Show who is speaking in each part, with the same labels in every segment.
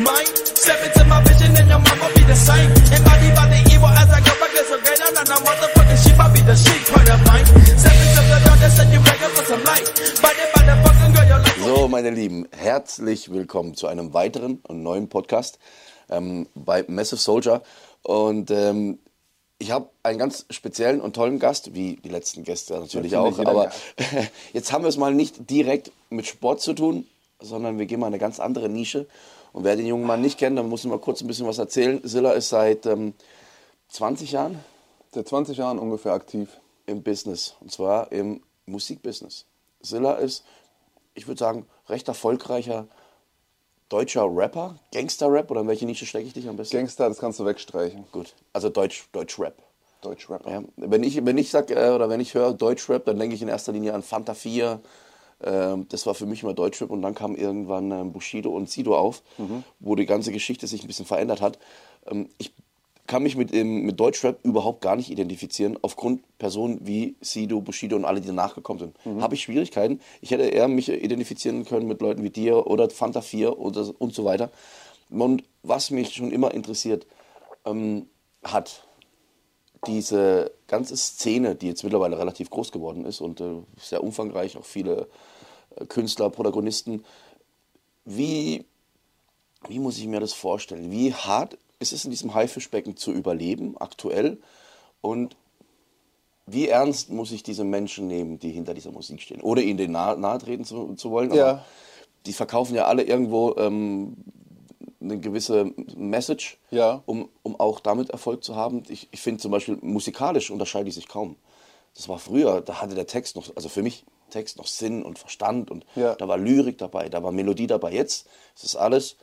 Speaker 1: mind. Step into my vision and your mama be the same. Embodied by the evil as I go back so great. I'm not a motherfucking sheep, I be the sheep part of mine. Step into the door that said you ready for some light. Body by the fucking girl, your life.
Speaker 2: So, meine Lieben, herzlich willkommen zu einem weiteren und neuen Podcast ähm, bei Massive Soldier. Und ähm, ich habe einen ganz speziellen und tollen Gast, wie die letzten Gäste natürlich,
Speaker 3: Natürlich,
Speaker 2: auch. Aber jetzt haben wir es mal nicht direkt mit Sport zu tun, sondern wir gehen mal in eine ganz andere Nische. Und wer den jungen Mann nicht kennt, dann muss ich mal kurz ein bisschen was erzählen. Silla ist seit ähm, 20 Jahren
Speaker 3: Seit 20 Jahren ungefähr aktiv.
Speaker 2: im Business und zwar im Musikbusiness. Silla ist, ich würde sagen, recht erfolgreicher deutscher Rapper, Gangster-Rap oder in welche Nische stecke ich dich am besten?
Speaker 3: Gangster, das kannst du wegstreichen.
Speaker 2: Gut, also Deutsch, Deutsch-Rap.
Speaker 3: Deutschrapper.
Speaker 2: Ja, wenn ich, wenn ich sag, äh, oder wenn ich höre Deutschrap, dann denke ich in erster Linie an Fanta 4. Ähm, das war für mich immer Deutschrap und dann kam irgendwann ähm, Bushido und Sido auf, wo die ganze Geschichte sich ein bisschen verändert hat. Ähm, ich kann mich mit, mit Deutschrap überhaupt gar nicht identifizieren, aufgrund Personen wie Sido, Bushido und alle, die danach gekommen sind. Habe ich Schwierigkeiten. Ich hätte eher mich identifizieren können mit Leuten wie dir oder Fanta 4 oder, und so weiter. Und was mich schon immer interessiert ähm, hat, diese ganze Szene, die jetzt mittlerweile relativ groß geworden ist und äh, sehr umfangreich, auch viele äh, Künstler, Protagonisten, wie, wie muss ich mir das vorstellen? Wie hart ist es in diesem Haifischbecken zu überleben, aktuell? Und wie ernst muss ich diese Menschen nehmen, die hinter dieser Musik stehen? Ohne ihnen nahe, nahe treten zu, zu wollen,
Speaker 3: Ja.
Speaker 2: aber die verkaufen ja alle irgendwo ähm, eine gewisse Message,
Speaker 3: Ja.
Speaker 2: um, um auch damit Erfolg zu haben. Ich, ich finde zum Beispiel, musikalisch unterscheide ich sich kaum. Das war früher, da hatte der Text noch, also für mich Text noch Sinn und Verstand und
Speaker 3: Ja.
Speaker 2: da war Lyrik dabei, da war Melodie dabei. Jetzt ist es alles,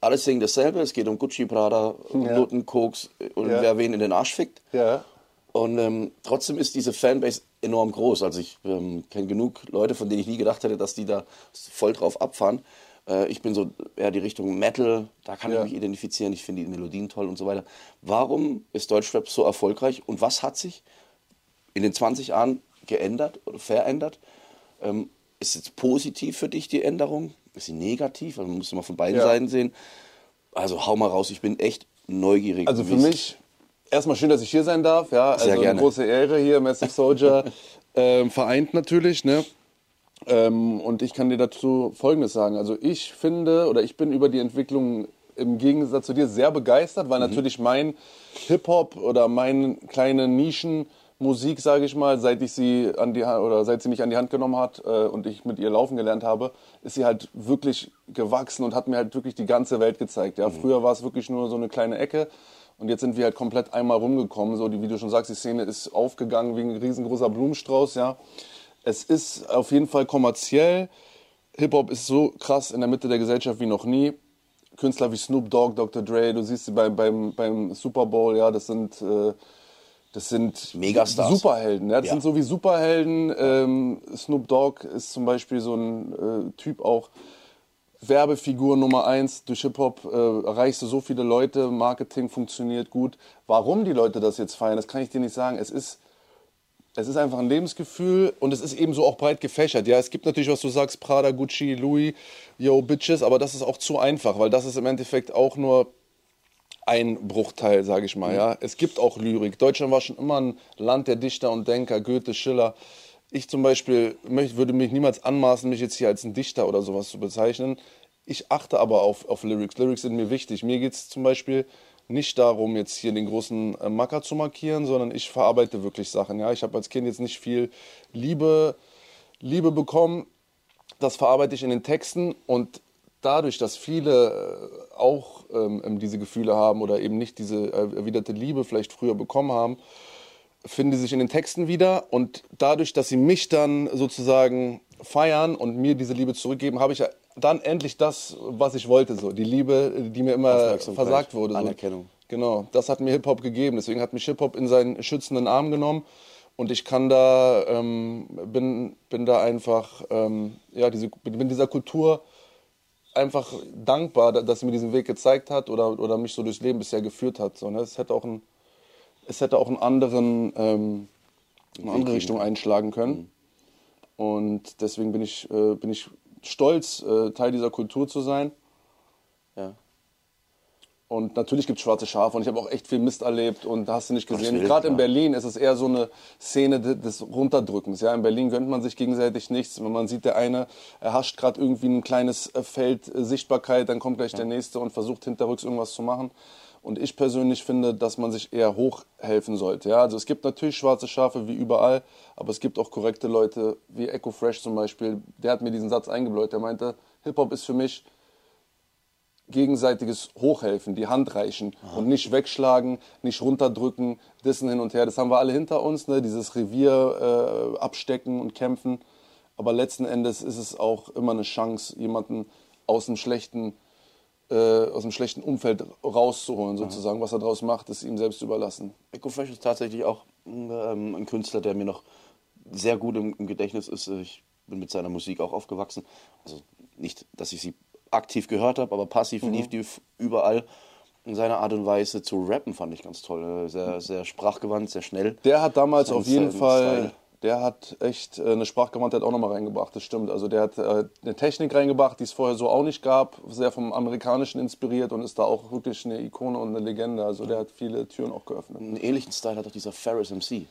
Speaker 2: alles singen dasselbe. Es geht um Gucci, Prada,
Speaker 3: Ja.
Speaker 2: Noten, Koks und
Speaker 3: Ja.
Speaker 2: wer wen in den Arsch fickt.
Speaker 3: Ja.
Speaker 2: Und ähm, trotzdem ist diese Fanbase enorm groß. Also ich ähm, kenne genug Leute, von denen ich nie gedacht hätte, dass die da voll drauf abfahren. Äh, ich bin so eher die Richtung Metal, da kann
Speaker 3: Ja.
Speaker 2: ich mich identifizieren. Ich finde die Melodien toll und so weiter. Warum ist Deutschrap so erfolgreich und was hat sich in den 20 Jahren geändert oder verändert? Ähm, ist es positiv für dich die Änderung? Ist sie negativ? Also man muss immer von beiden
Speaker 3: Ja.
Speaker 2: Seiten sehen. Also hau mal raus, ich bin echt neugierig.
Speaker 3: Also für mich erstmal schön, dass ich hier sein darf. Ja, also
Speaker 2: Sehr
Speaker 3: eine
Speaker 2: gerne.
Speaker 3: große Ehre hier, Massive Soldier. ähm, vereint natürlich, ne? Ähm, und ich kann dir dazu Folgendes sagen. Also ich finde oder ich bin über die Entwicklung im Gegensatz zu dir sehr begeistert,
Speaker 2: Mhm.
Speaker 3: weil natürlich mein Hip-Hop oder meine kleine Nischenmusik, sage ich mal, seit ich sie an die Ha- oder seit sie mich an die Hand genommen hat äh, und ich mit ihr laufen gelernt habe, ist sie halt wirklich gewachsen und hat mir halt wirklich die ganze Welt gezeigt.
Speaker 2: Mhm.
Speaker 3: Ja, früher war es wirklich nur so eine kleine Ecke. Und jetzt sind wir halt komplett einmal rumgekommen. So, die, wie du schon sagst, die Szene ist aufgegangen wie ein riesengroßer Blumenstrauß, ja. Es ist auf jeden Fall kommerziell. Hip-Hop ist so krass in der Mitte der Gesellschaft wie noch nie. Künstler wie Snoop Dogg, Dr. Dre, du siehst sie beim, beim, beim Super Bowl, ja, das sind, äh, das sind
Speaker 2: Megastars.
Speaker 3: Superhelden. Ja, das
Speaker 2: Ja.
Speaker 3: sind so wie Superhelden. Ähm, Snoop Dogg ist zum Beispiel so ein äh, Typ auch, Werbefigur Nummer eins. Durch Hip-Hop äh, erreichst du so viele Leute, Marketing funktioniert gut. Warum die Leute das jetzt feiern, das kann ich dir nicht sagen. Es ist, es ist einfach ein Lebensgefühl und es ist ebenso auch breit gefächert. Ja, es gibt natürlich, was du sagst, Prada, Gucci, Louis, yo, Bitches, aber das ist auch zu einfach, weil das ist im Endeffekt auch nur ein Bruchteil, sage ich mal. Ja, es gibt auch Lyrik. Deutschland war schon immer ein Land der Dichter und Denker, Goethe, Schiller. Ich zum Beispiel möchte, würde mich niemals anmaßen, mich jetzt hier als ein Dichter oder sowas zu bezeichnen. Ich achte aber auf, auf Lyrics. Lyrics sind mir wichtig. Mir geht es zum Beispiel nicht darum, jetzt hier den großen äh, Macker zu markieren, sondern ich verarbeite wirklich Sachen. Ja? Ich habe als Kind jetzt nicht viel Liebe, Liebe bekommen. Das verarbeite ich in den Texten und dadurch, dass viele äh, auch ähm, diese Gefühle haben oder eben nicht diese äh, erwiderte Liebe vielleicht früher bekommen haben, finden die sich in den Texten wieder und dadurch, dass sie mich dann sozusagen feiern und mir diese Liebe zurückgeben, habe ich ja dann endlich das, was ich wollte, so die Liebe, die mir immer versagt wurde. So.
Speaker 2: Anerkennung.
Speaker 3: Genau, das hat mir Hip-Hop gegeben. Deswegen hat mich Hip-Hop in seinen schützenden Arm genommen und ich kann da, ähm, bin, bin da einfach, ähm, ja, diese, bin dieser Kultur einfach dankbar, da- dass sie mir diesen Weg gezeigt hat oder, oder mich so durchs Leben bisher geführt hat. So, ne? Es hätte auch, ein, es hätte auch einen anderen, ähm, eine andere Richtung einschlagen können. Und deswegen bin ich, äh, bin ich stolz, äh, Teil dieser Kultur zu sein.
Speaker 2: Ja.
Speaker 3: Und natürlich gibt es schwarze Schafe und ich habe auch echt viel Mist erlebt und hast du nicht gesehen. Gerade in. Berlin ist es eher so eine Szene de- des Runterdrückens. Ja, in Berlin gönnt man sich gegenseitig nichts. Wenn man sieht, der eine erhascht gerade irgendwie ein kleines äh, Feld äh, Sichtbarkeit, dann kommt gleich der nächste und versucht hinterrücks irgendwas zu machen. Und ich persönlich finde, dass man sich eher hochhelfen sollte. Ja, also es gibt natürlich schwarze Schafe wie überall, aber es gibt auch korrekte Leute wie Echo Fresh zum Beispiel. Der hat mir diesen Satz eingebläut. Der meinte, Hip Hop ist für mich gegenseitiges Hochhelfen, die Hand reichen und nicht wegschlagen, nicht runterdrücken, dissen hin und her. Das haben wir alle hinter uns, ne? dieses Revier äh, abstecken und kämpfen. Aber letzten Endes ist es auch immer eine Chance, jemanden aus dem schlechten, äh, aus dem schlechten Umfeld rauszuholen, sozusagen. Was er daraus macht, ist ihm selbst überlassen.
Speaker 2: Echo Fresh ist tatsächlich auch ähm, ein Künstler, der mir noch sehr gut im, im Gedächtnis ist. Ich bin mit seiner Musik auch aufgewachsen. Also nicht, dass ich sie aktiv gehört habe, aber passiv lief die überall. In seiner Art und Weise zu rappen fand ich ganz toll. Äh, Sehr, sehr sprachgewandt, sehr schnell.
Speaker 3: Der hat damals
Speaker 2: Sein-
Speaker 3: auf jeden Fall,
Speaker 2: Style.
Speaker 3: Der hat echt äh, eine Sprachgewandtheit auch nochmal reingebracht, das stimmt. Also der hat äh, eine Technik reingebracht, die es vorher so auch nicht gab, sehr vom Amerikanischen inspiriert und ist da auch wirklich eine Ikone und eine Legende. Also der hat viele Türen auch geöffnet.
Speaker 2: Einen ähnlichen Style hat auch dieser Ferris MC.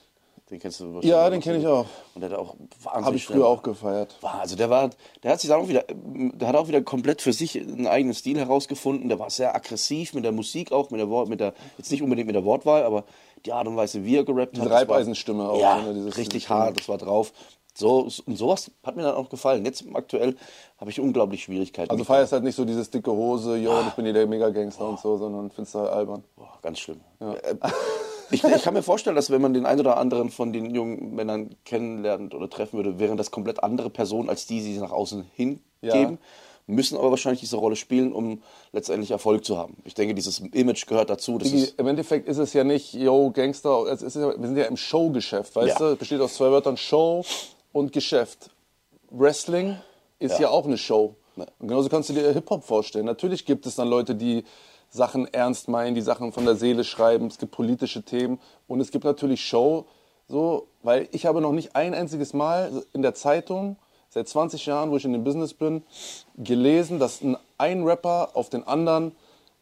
Speaker 2: Den kennst du wahrscheinlich.
Speaker 3: Ja, den kenn ich auch.
Speaker 2: Und der hat auch wahnsinnig
Speaker 3: Habe ich früher auch gefeiert.
Speaker 2: War, also der war, der hat sich dann auch wieder, der hat auch wieder komplett für sich einen eigenen Stil herausgefunden. Der war sehr aggressiv mit der Musik auch, mit der Wort, mit der, jetzt nicht unbedingt mit der Wortwahl, aber die Art und Weise, wie er gerappt hat. war-
Speaker 3: Reibeisenstimme auch,
Speaker 2: Ja,
Speaker 3: ne,
Speaker 2: richtig hart, das war drauf. So, und sowas hat mir dann auch gefallen. Jetzt aktuell habe ich unglaublich Schwierigkeiten.
Speaker 3: Also feierst halt nicht so dieses dicke Hose, yo, ich bin hier der Mega-Gangster und so, sondern findest du halt albern.
Speaker 2: Boah, ganz schlimm. Äh, Ich, ich kann mir vorstellen, dass wenn man den einen oder anderen von den jungen Männern kennenlernt oder treffen würde, wären das komplett andere Personen als die, die sie nach außen hingeben.
Speaker 3: Ja.
Speaker 2: Müssen aber wahrscheinlich diese Rolle spielen, um letztendlich Erfolg zu haben. Ich denke, dieses Image gehört dazu. Ist,
Speaker 3: Im Endeffekt ist es ja nicht, yo, Gangster, es ist ja, wir sind ja im Showgeschäft, weißt
Speaker 2: Ja.
Speaker 3: du? Besteht aus zwei Wörtern Show und Geschäft. Wrestling ist ja,
Speaker 2: Ja.
Speaker 3: auch eine Show. Und genauso kannst du dir Hip-Hop vorstellen. Natürlich gibt es dann Leute, die Sachen ernst meinen, die Sachen von der Seele schreiben. Es gibt politische Themen. Und es gibt natürlich Show, so, weil ich habe noch nicht ein einziges Mal in der Zeitung, seit 20 Jahren, wo ich in dem Business bin, gelesen, dass ein, ein Rapper auf den anderen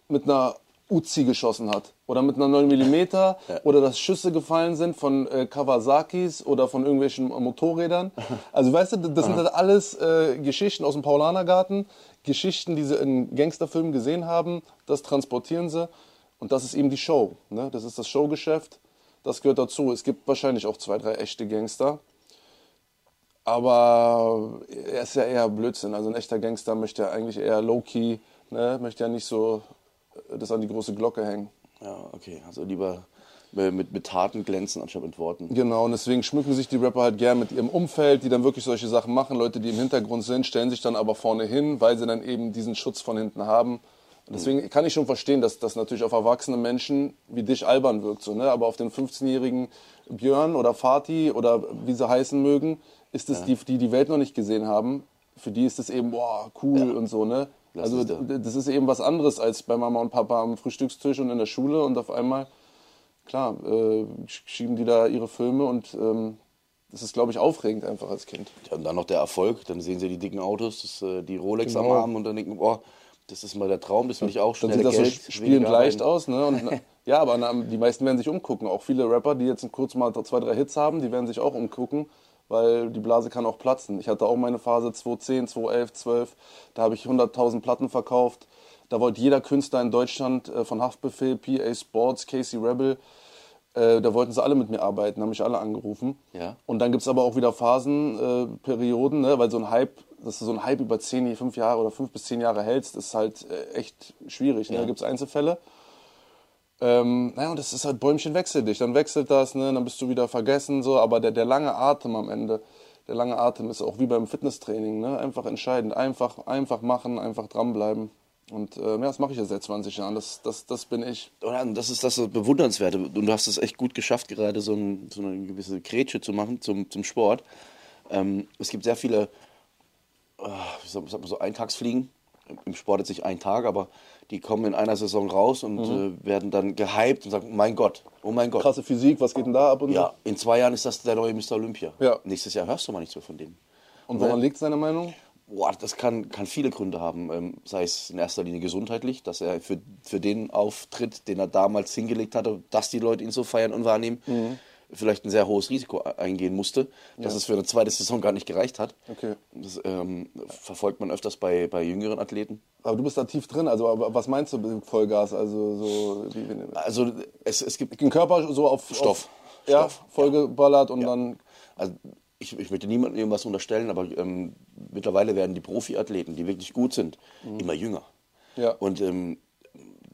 Speaker 3: mit einer Uzi geschossen hat oder mit einer 9 mm oder dass Schüsse gefallen sind von äh, Kawasakis oder von irgendwelchen Motorrädern. Also weißt du, das sind halt alles äh, Geschichten aus dem Paulanergarten, Geschichten, die sie in Gangsterfilmen gesehen haben, das transportieren sie und das ist eben die Show. Ne? Das ist das Showgeschäft, das gehört dazu. Es gibt wahrscheinlich auch zwei, drei echte Gangster. Aber er ist ja eher Blödsinn. Also ein echter Gangster möchte ja eigentlich eher low-key, ne? möchte ja nicht so äh, das an die große Glocke hängen.
Speaker 2: ja, okay. Also lieber mit, mit Taten glänzen anstatt mit Worten.
Speaker 3: Genau, und deswegen schmücken sich die Rapper halt gern mit ihrem Umfeld, die dann wirklich solche Sachen machen. Leute, die im Hintergrund sind, stellen sich dann aber vorne hin, weil sie dann eben diesen Schutz von hinten haben. Und deswegen kann ich schon verstehen, dass das natürlich auf erwachsene Menschen wie dich albern wirkt. So, ne? Aber auf den 15-jährigen Björn oder Fatih oder wie sie heißen mögen, ist es die, die die Welt noch nicht gesehen haben. Für die ist es eben, boah, cool und so, ne?
Speaker 2: Das
Speaker 3: also
Speaker 2: ist
Speaker 3: das ist eben was anderes als bei Mama und Papa am Frühstückstisch und in der Schule und auf einmal klar, äh, schieben die da ihre Filme und ähm, das ist, glaube ich, aufregend einfach als Kind.
Speaker 2: Ja, und dann noch der Erfolg, dann sehen sie die dicken Autos, das, äh, die Rolex am
Speaker 3: Genau.
Speaker 2: Arm und dann denken, boah, das ist mal der Traum, das will ich auch
Speaker 3: Dann
Speaker 2: schnell
Speaker 3: sieht das
Speaker 2: Geld,
Speaker 3: so spielend leicht
Speaker 2: rein.
Speaker 3: aus. Ne? Und, ja, aber na, die meisten werden sich umgucken. Auch viele Rapper, die jetzt kurz mal zwei, drei Hits haben, die werden sich auch umgucken, weil die Blase kann auch platzen. Ich hatte auch meine Phase 2010, 2011, 12. Da habe ich 100.000 Platten verkauft. Da wollte jeder Künstler in Deutschland äh, von Haftbefehl, PA Sports, Casey Rebel, äh, da wollten sie alle mit mir arbeiten, haben mich alle angerufen.
Speaker 2: Ja.
Speaker 3: Und dann gibt es aber auch wieder Phasen, äh, Perioden, ne? weil so ein Hype, dass du so ein Hype über zehn, fünf Jahre oder fünf bis zehn Jahre hältst, ist halt äh, echt schwierig. Ne? Da gibt es Einzelfälle. Ähm, naja, und das ist halt Bäumchen wechseldicht. Dann wechselt das, ne? dann bist du wieder vergessen, so. Aber der, der lange Atem am Ende, der lange Atem ist auch wie beim Fitnesstraining, ne? einfach entscheidend. Einfach, einfach machen, einfach dranbleiben. Und äh, ja, das mache ich ja seit 20 Jahren. Das, das, das bin ich.
Speaker 2: Oder das ist das Bewundernswerte. Und du hast es echt gut geschafft, gerade so, ein, so eine gewisse Grätsche zu machen zum, zum Sport. Ähm, es gibt sehr viele, äh, wie sagt man so, Eintagsfliegen. Im Sport jetzt nicht ein Tag, aber die kommen in einer Saison raus und äh, werden dann gehypt und sagen, mein Gott, oh mein Gott.
Speaker 3: Krasse Physik, was geht denn da ab und
Speaker 2: Ja, in zwei Jahren ist das der neue Mr. Olympia.
Speaker 3: Ja.
Speaker 2: Nächstes Jahr hörst du mal nichts mehr von dem.
Speaker 3: Und woran liegt seine Meinung?
Speaker 2: Boah, das kann, kann viele Gründe haben. Ähm, sei es in erster Linie gesundheitlich, dass er für, für den Auftritt, den er damals hingelegt hatte, dass die Leute ihn so feiern und wahrnehmen,
Speaker 3: Mhm.
Speaker 2: vielleicht ein sehr hohes Risiko eingehen musste, dass es für eine zweite Saison gar nicht gereicht hat.
Speaker 3: Okay.
Speaker 2: Das ähm, verfolgt man öfters bei, bei jüngeren Athleten.
Speaker 3: Aber du bist da tief drin, also was meinst du mit Vollgas? Also so wie
Speaker 2: Also es, es gibt
Speaker 3: den Körper so auf
Speaker 2: Stoff.
Speaker 3: Auf, ja,
Speaker 2: Stoff,
Speaker 3: vollgeballert und dann
Speaker 2: Also ich, ich möchte niemandem irgendwas unterstellen, aber ähm, mittlerweile werden die Profiathleten, die wirklich gut sind, immer jünger.
Speaker 3: Mhm. Ja.
Speaker 2: Und ähm,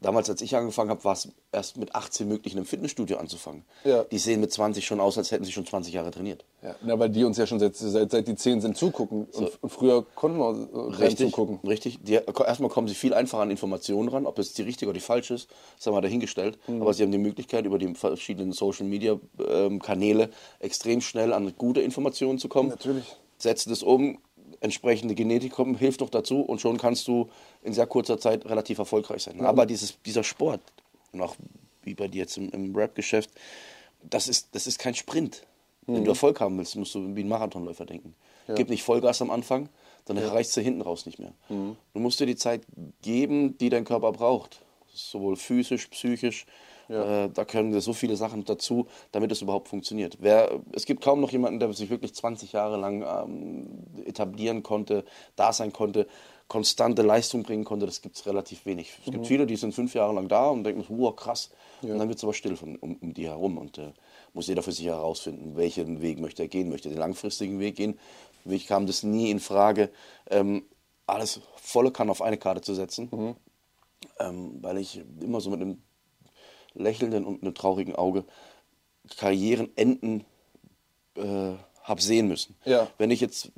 Speaker 2: damals, als ich angefangen habe, war es erst mit 18 möglich, in einem Fitnessstudio anzufangen.
Speaker 3: Ja.
Speaker 2: Die sehen mit 20 schon aus, als hätten sie schon 20 Jahre trainiert.
Speaker 3: ja, na, weil die uns ja schon seit, seit, seit die zehn sind zugucken und, und früher konnten wir äh, rein zugucken.
Speaker 2: Richtig. Die, erstmal kommen sie viel einfacher an Informationen ran, ob es die richtige oder die falsche ist, ist einmal dahingestellt.
Speaker 3: Mhm.
Speaker 2: Aber sie haben die Möglichkeit, über die verschiedenen Social Media ähm, Kanäle extrem schnell an gute Informationen zu kommen.
Speaker 3: Natürlich.
Speaker 2: Setzen das um, entsprechende Genetik kommt, hilft noch dazu und schon kannst du in sehr kurzer Zeit relativ erfolgreich sein. Aber dieses, dieser Sport, und auch wie bei dir jetzt im, im Rap-Geschäft, das ist, das ist kein Sprint. Wenn du Erfolg haben willst, musst du wie ein Marathonläufer denken. Gib nicht Vollgas am Anfang, dann erreichst du hinten raus nicht mehr. Du musst dir die Zeit geben, die dein Körper braucht. Sowohl physisch, psychisch. Äh, da können so viele Sachen dazu, damit es überhaupt funktioniert. Wer, es gibt kaum noch jemanden, der sich wirklich 20 Jahre lang ähm, etablieren konnte, da sein konnte, konstante Leistung bringen konnte. Das gibt es relativ wenig. Es gibt viele, die sind fünf Jahre lang da und denken, wow, krass. Und dann wird es aber still von, um, um die herum. Und äh, muss jeder für sich herausfinden, welchen Weg möchte er gehen. Möchte er den langfristigen Weg gehen? Für mich kam das nie in Frage, ähm, alles volle Kann auf eine Karte zu setzen, ähm, weil ich immer so mit einem lächelnden und einem traurigen Auge Karrieren enden äh, habe sehen müssen.
Speaker 3: Ja.
Speaker 2: Wenn ich jetzt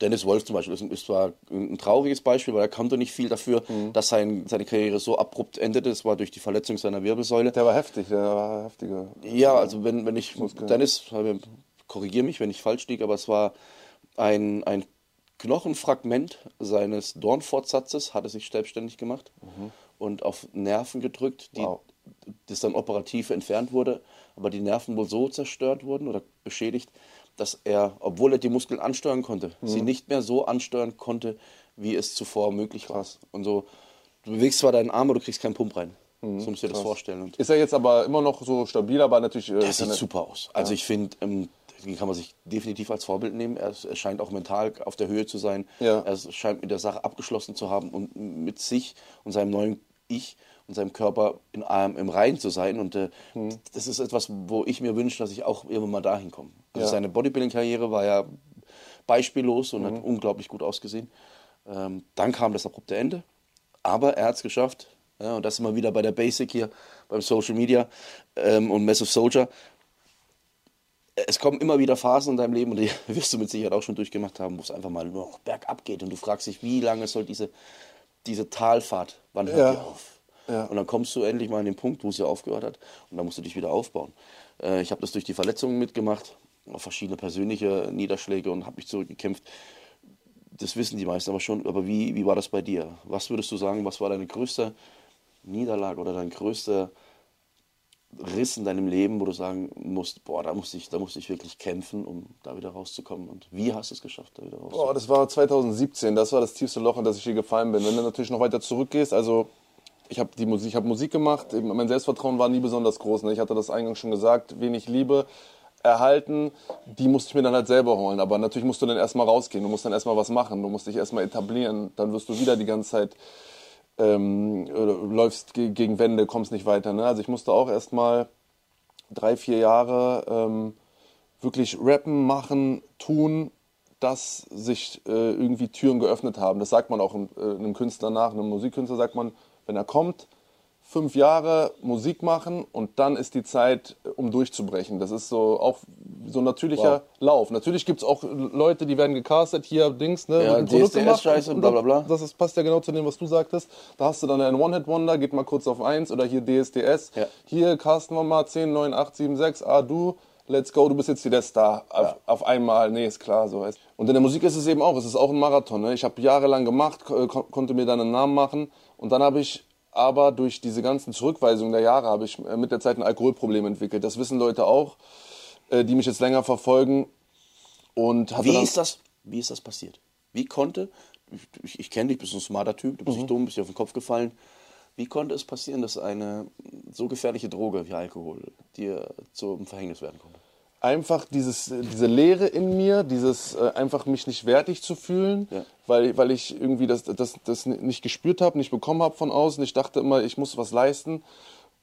Speaker 2: Dennis Wolf zum Beispiel ist, zwar ein trauriges Beispiel, weil er konnte nicht viel dafür,
Speaker 3: Mhm.
Speaker 2: dass sein, seine Karriere so abrupt endete. Das war durch die Verletzung seiner Wirbelsäule.
Speaker 3: Der war heftig, der war heftiger.
Speaker 2: Ja, also wenn, wenn ich, Dennis, korrigiere mich, wenn ich falsch liege, aber es war ein, ein Knochenfragment seines Dornfortsatzes, hat er sich selbstständig gemacht und auf Nerven gedrückt, die
Speaker 3: Wow.
Speaker 2: Das dann operativ entfernt wurde, aber die Nerven wohl so zerstört wurden oder beschädigt, dass er, obwohl er die Muskeln ansteuern konnte, sie nicht mehr so ansteuern konnte, wie es zuvor möglich war. Und so, du bewegst zwar deinen Arm, aber du kriegst keinen Pump rein. So musst du dir das vorstellen. Und
Speaker 3: Ist er jetzt aber immer noch so stabil, aber natürlich. Äh,
Speaker 2: das sieht super aus. Also ich finde, ähm, den kann man sich definitiv als Vorbild nehmen. Er, er scheint auch mental auf der Höhe zu sein.
Speaker 3: Ja.
Speaker 2: Er scheint mit der Sache abgeschlossen zu haben und mit sich und seinem neuen Ich und seinem Körper in, im Reinen zu sein. Und äh,
Speaker 3: Mhm.
Speaker 2: das ist etwas, wo ich mir wünsche, dass ich auch irgendwann mal dahin komme. Also
Speaker 3: Ja.
Speaker 2: seine Bodybuilding-Karriere war ja beispiellos und
Speaker 3: Mhm.
Speaker 2: hat unglaublich gut ausgesehen. Ähm, dann kam das abrupte Ende. Aber er hat es geschafft. Ja, und das wir wieder bei der Basic hier, beim Social Media ähm, und Massive Soldier es kommen immer wieder Phasen in deinem Leben, und die wirst du mit Sicherheit auch schon durchgemacht haben, wo es einfach mal bergab geht und du fragst dich, wie lange soll diese, diese Talfahrt, wann hört
Speaker 3: Ja.
Speaker 2: die auf?
Speaker 3: Ja.
Speaker 2: Und dann kommst du endlich mal an den Punkt, wo sie aufgehört hat und dann musst du dich wieder aufbauen. Äh, ich habe das durch die Verletzungen mitgemacht, verschiedene persönliche Niederschläge und habe mich zurückgekämpft. Das wissen die meisten aber schon, aber wie, wie war das bei dir? Was würdest du sagen, was war deine größte Niederlage oder dein größter Riss in deinem Leben, wo du sagen musst, boah, da musste ich, da musste ich wirklich kämpfen, um da wieder rauszukommen. Und wie hast du es geschafft, da wieder rauszukommen?
Speaker 3: Boah, das war 2017, das war das tiefste Loch, in das ich je gefallen bin. Wenn du natürlich noch weiter zurückgehst, also ich habe die Musik, ich habe Musik gemacht, mein Selbstvertrauen war nie besonders groß. Ne? Ich hatte das eingangs schon gesagt, wenig Liebe erhalten, die musste ich mir dann halt selber holen. Aber natürlich musst du dann erstmal rausgehen, du musst dann erstmal was machen, du musst dich erstmal etablieren, dann wirst du wieder die ganze Zeit ähm, läufst ge gegen Wände, kommst nicht weiter. Ne? Also ich musste auch erstmal drei, vier Jahre ähm, wirklich rappen, machen, tun, dass sich äh, irgendwie Türen geöffnet haben. Das sagt man auch einem, äh, einem Künstler nach, einem Musikkünstler sagt man, wenn er kommt, fünf Jahre Musik machen und dann ist die Zeit, äh, um durchzubrechen. Das ist so auch so ein natürlicher
Speaker 2: Wow.
Speaker 3: Lauf. Natürlich gibt es auch Leute, die werden gecastet, hier Dings, ne,
Speaker 2: Ja,
Speaker 3: Produkt gemacht
Speaker 2: Scheiße,
Speaker 3: und
Speaker 2: bla, bla, bla.
Speaker 3: Das ist, passt ja genau zu dem, was du sagtest. Da hast du dann einen One-Hit-Wonder, geht mal kurz auf eins oder hier DSDS.
Speaker 2: Ja.
Speaker 3: Hier casten wir mal 10, 9, 8, 7, 6, ah du, let's go, du bist jetzt hier der Star. Auf, auf einmal, nee, ist klar. so. Und in der Musik ist es eben auch, es ist auch ein Marathon. Ne? Ich habe jahrelang gemacht, ko kon- konnte mir dann einen Namen machen und dann habe ich aber durch diese ganzen Zurückweisungen der Jahre habe ich äh, mit der Zeit ein Alkoholproblem entwickelt. Das wissen Leute auch, äh, die mich jetzt länger verfolgen. Und
Speaker 2: Wie ist das, wie ist das passiert? Wie konnte, ich, ich kenne dich, bist ein smarter Typ, du bist
Speaker 3: Mhm.
Speaker 2: nicht dumm, bist dir auf den Kopf gefallen. Wie konnte es passieren, dass eine so gefährliche Droge wie Alkohol dir zum Verhängnis werden konnte?
Speaker 3: einfach dieses, diese Leere in mir, dieses äh, einfach mich nicht wertig zu fühlen,
Speaker 2: Ja.
Speaker 3: weil, weil ich irgendwie das, das, das nicht gespürt habe, nicht bekommen habe von außen. Ich dachte immer, ich muss was leisten.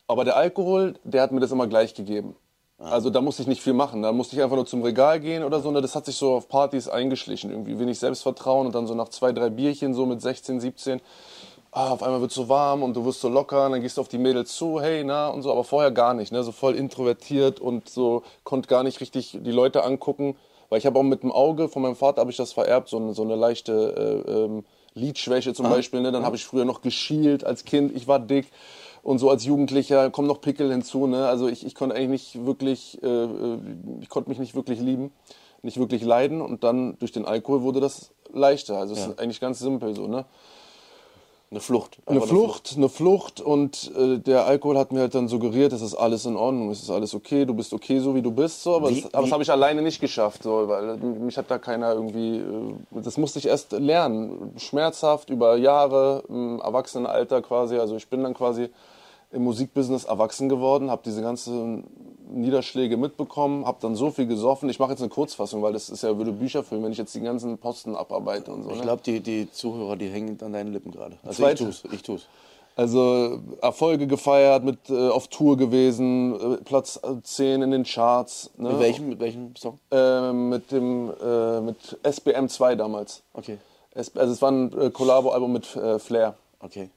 Speaker 3: Aber der Alkohol, der hat mir das immer gleich gegeben. Also da musste ich nicht viel machen. Da musste ich einfach nur zum Regal gehen oder so. Das hat sich so auf Partys eingeschlichen. Irgendwie wenig Selbstvertrauen und dann so nach zwei, drei Bierchen so mit 16, 17. Ah, auf einmal wird so warm und du wirst so locker und dann gehst du auf die Mädels zu, hey, na und so, aber vorher gar nicht, ne? so voll introvertiert und so konnte gar nicht richtig die Leute angucken, weil ich habe auch mit dem Auge von meinem Vater habe ich das vererbt, so eine, so eine leichte äh, ähm, Lidschwäche zum Beispiel, ne? dann habe ich früher noch geschielt als Kind, ich war dick und so als Jugendlicher kommen noch Pickel hinzu, ne? also ich, ich konnte eigentlich nicht wirklich, äh, äh, ich konnte mich nicht wirklich lieben, nicht wirklich leiden und dann durch den Alkohol wurde das leichter, also es ist eigentlich ganz simpel so, ne?
Speaker 2: Eine Flucht.
Speaker 3: Eine
Speaker 2: Einfach
Speaker 3: Flucht, eine Flucht und äh, der Alkohol hat mir halt dann suggeriert, es ist alles in Ordnung, es ist alles okay, du bist okay, so wie du bist, so, aber
Speaker 2: Wie-
Speaker 3: das, das habe ich alleine nicht geschafft, so, weil mich hat da keiner irgendwie, äh, das musste ich erst lernen, schmerzhaft über Jahre im Erwachsenenalter quasi, also ich bin dann quasi im Musikbusiness erwachsen geworden, habe diese ganzen Niederschläge mitbekommen, habe dann so viel gesoffen. Ich mache jetzt eine Kurzfassung, weil das ist ja würde Bücher füllen, wenn ich jetzt die ganzen Posten abarbeite und so.
Speaker 2: Ich
Speaker 3: ne?
Speaker 2: glaube, die, die Zuhörer, die hängen an deinen Lippen gerade. Also
Speaker 3: Zweite-
Speaker 2: ich tu's, ich tu's.
Speaker 3: Also Erfolge gefeiert, mit äh, auf Tour gewesen, äh, Platz äh, 10 in den Charts. Ne?
Speaker 2: Mit welchem, mit welchem Song?
Speaker 3: Äh, mit dem äh, mit SBM 2 damals.
Speaker 2: Okay.
Speaker 3: Es, also es war ein äh, Collabo-Album mit äh, Flair.
Speaker 2: Okay.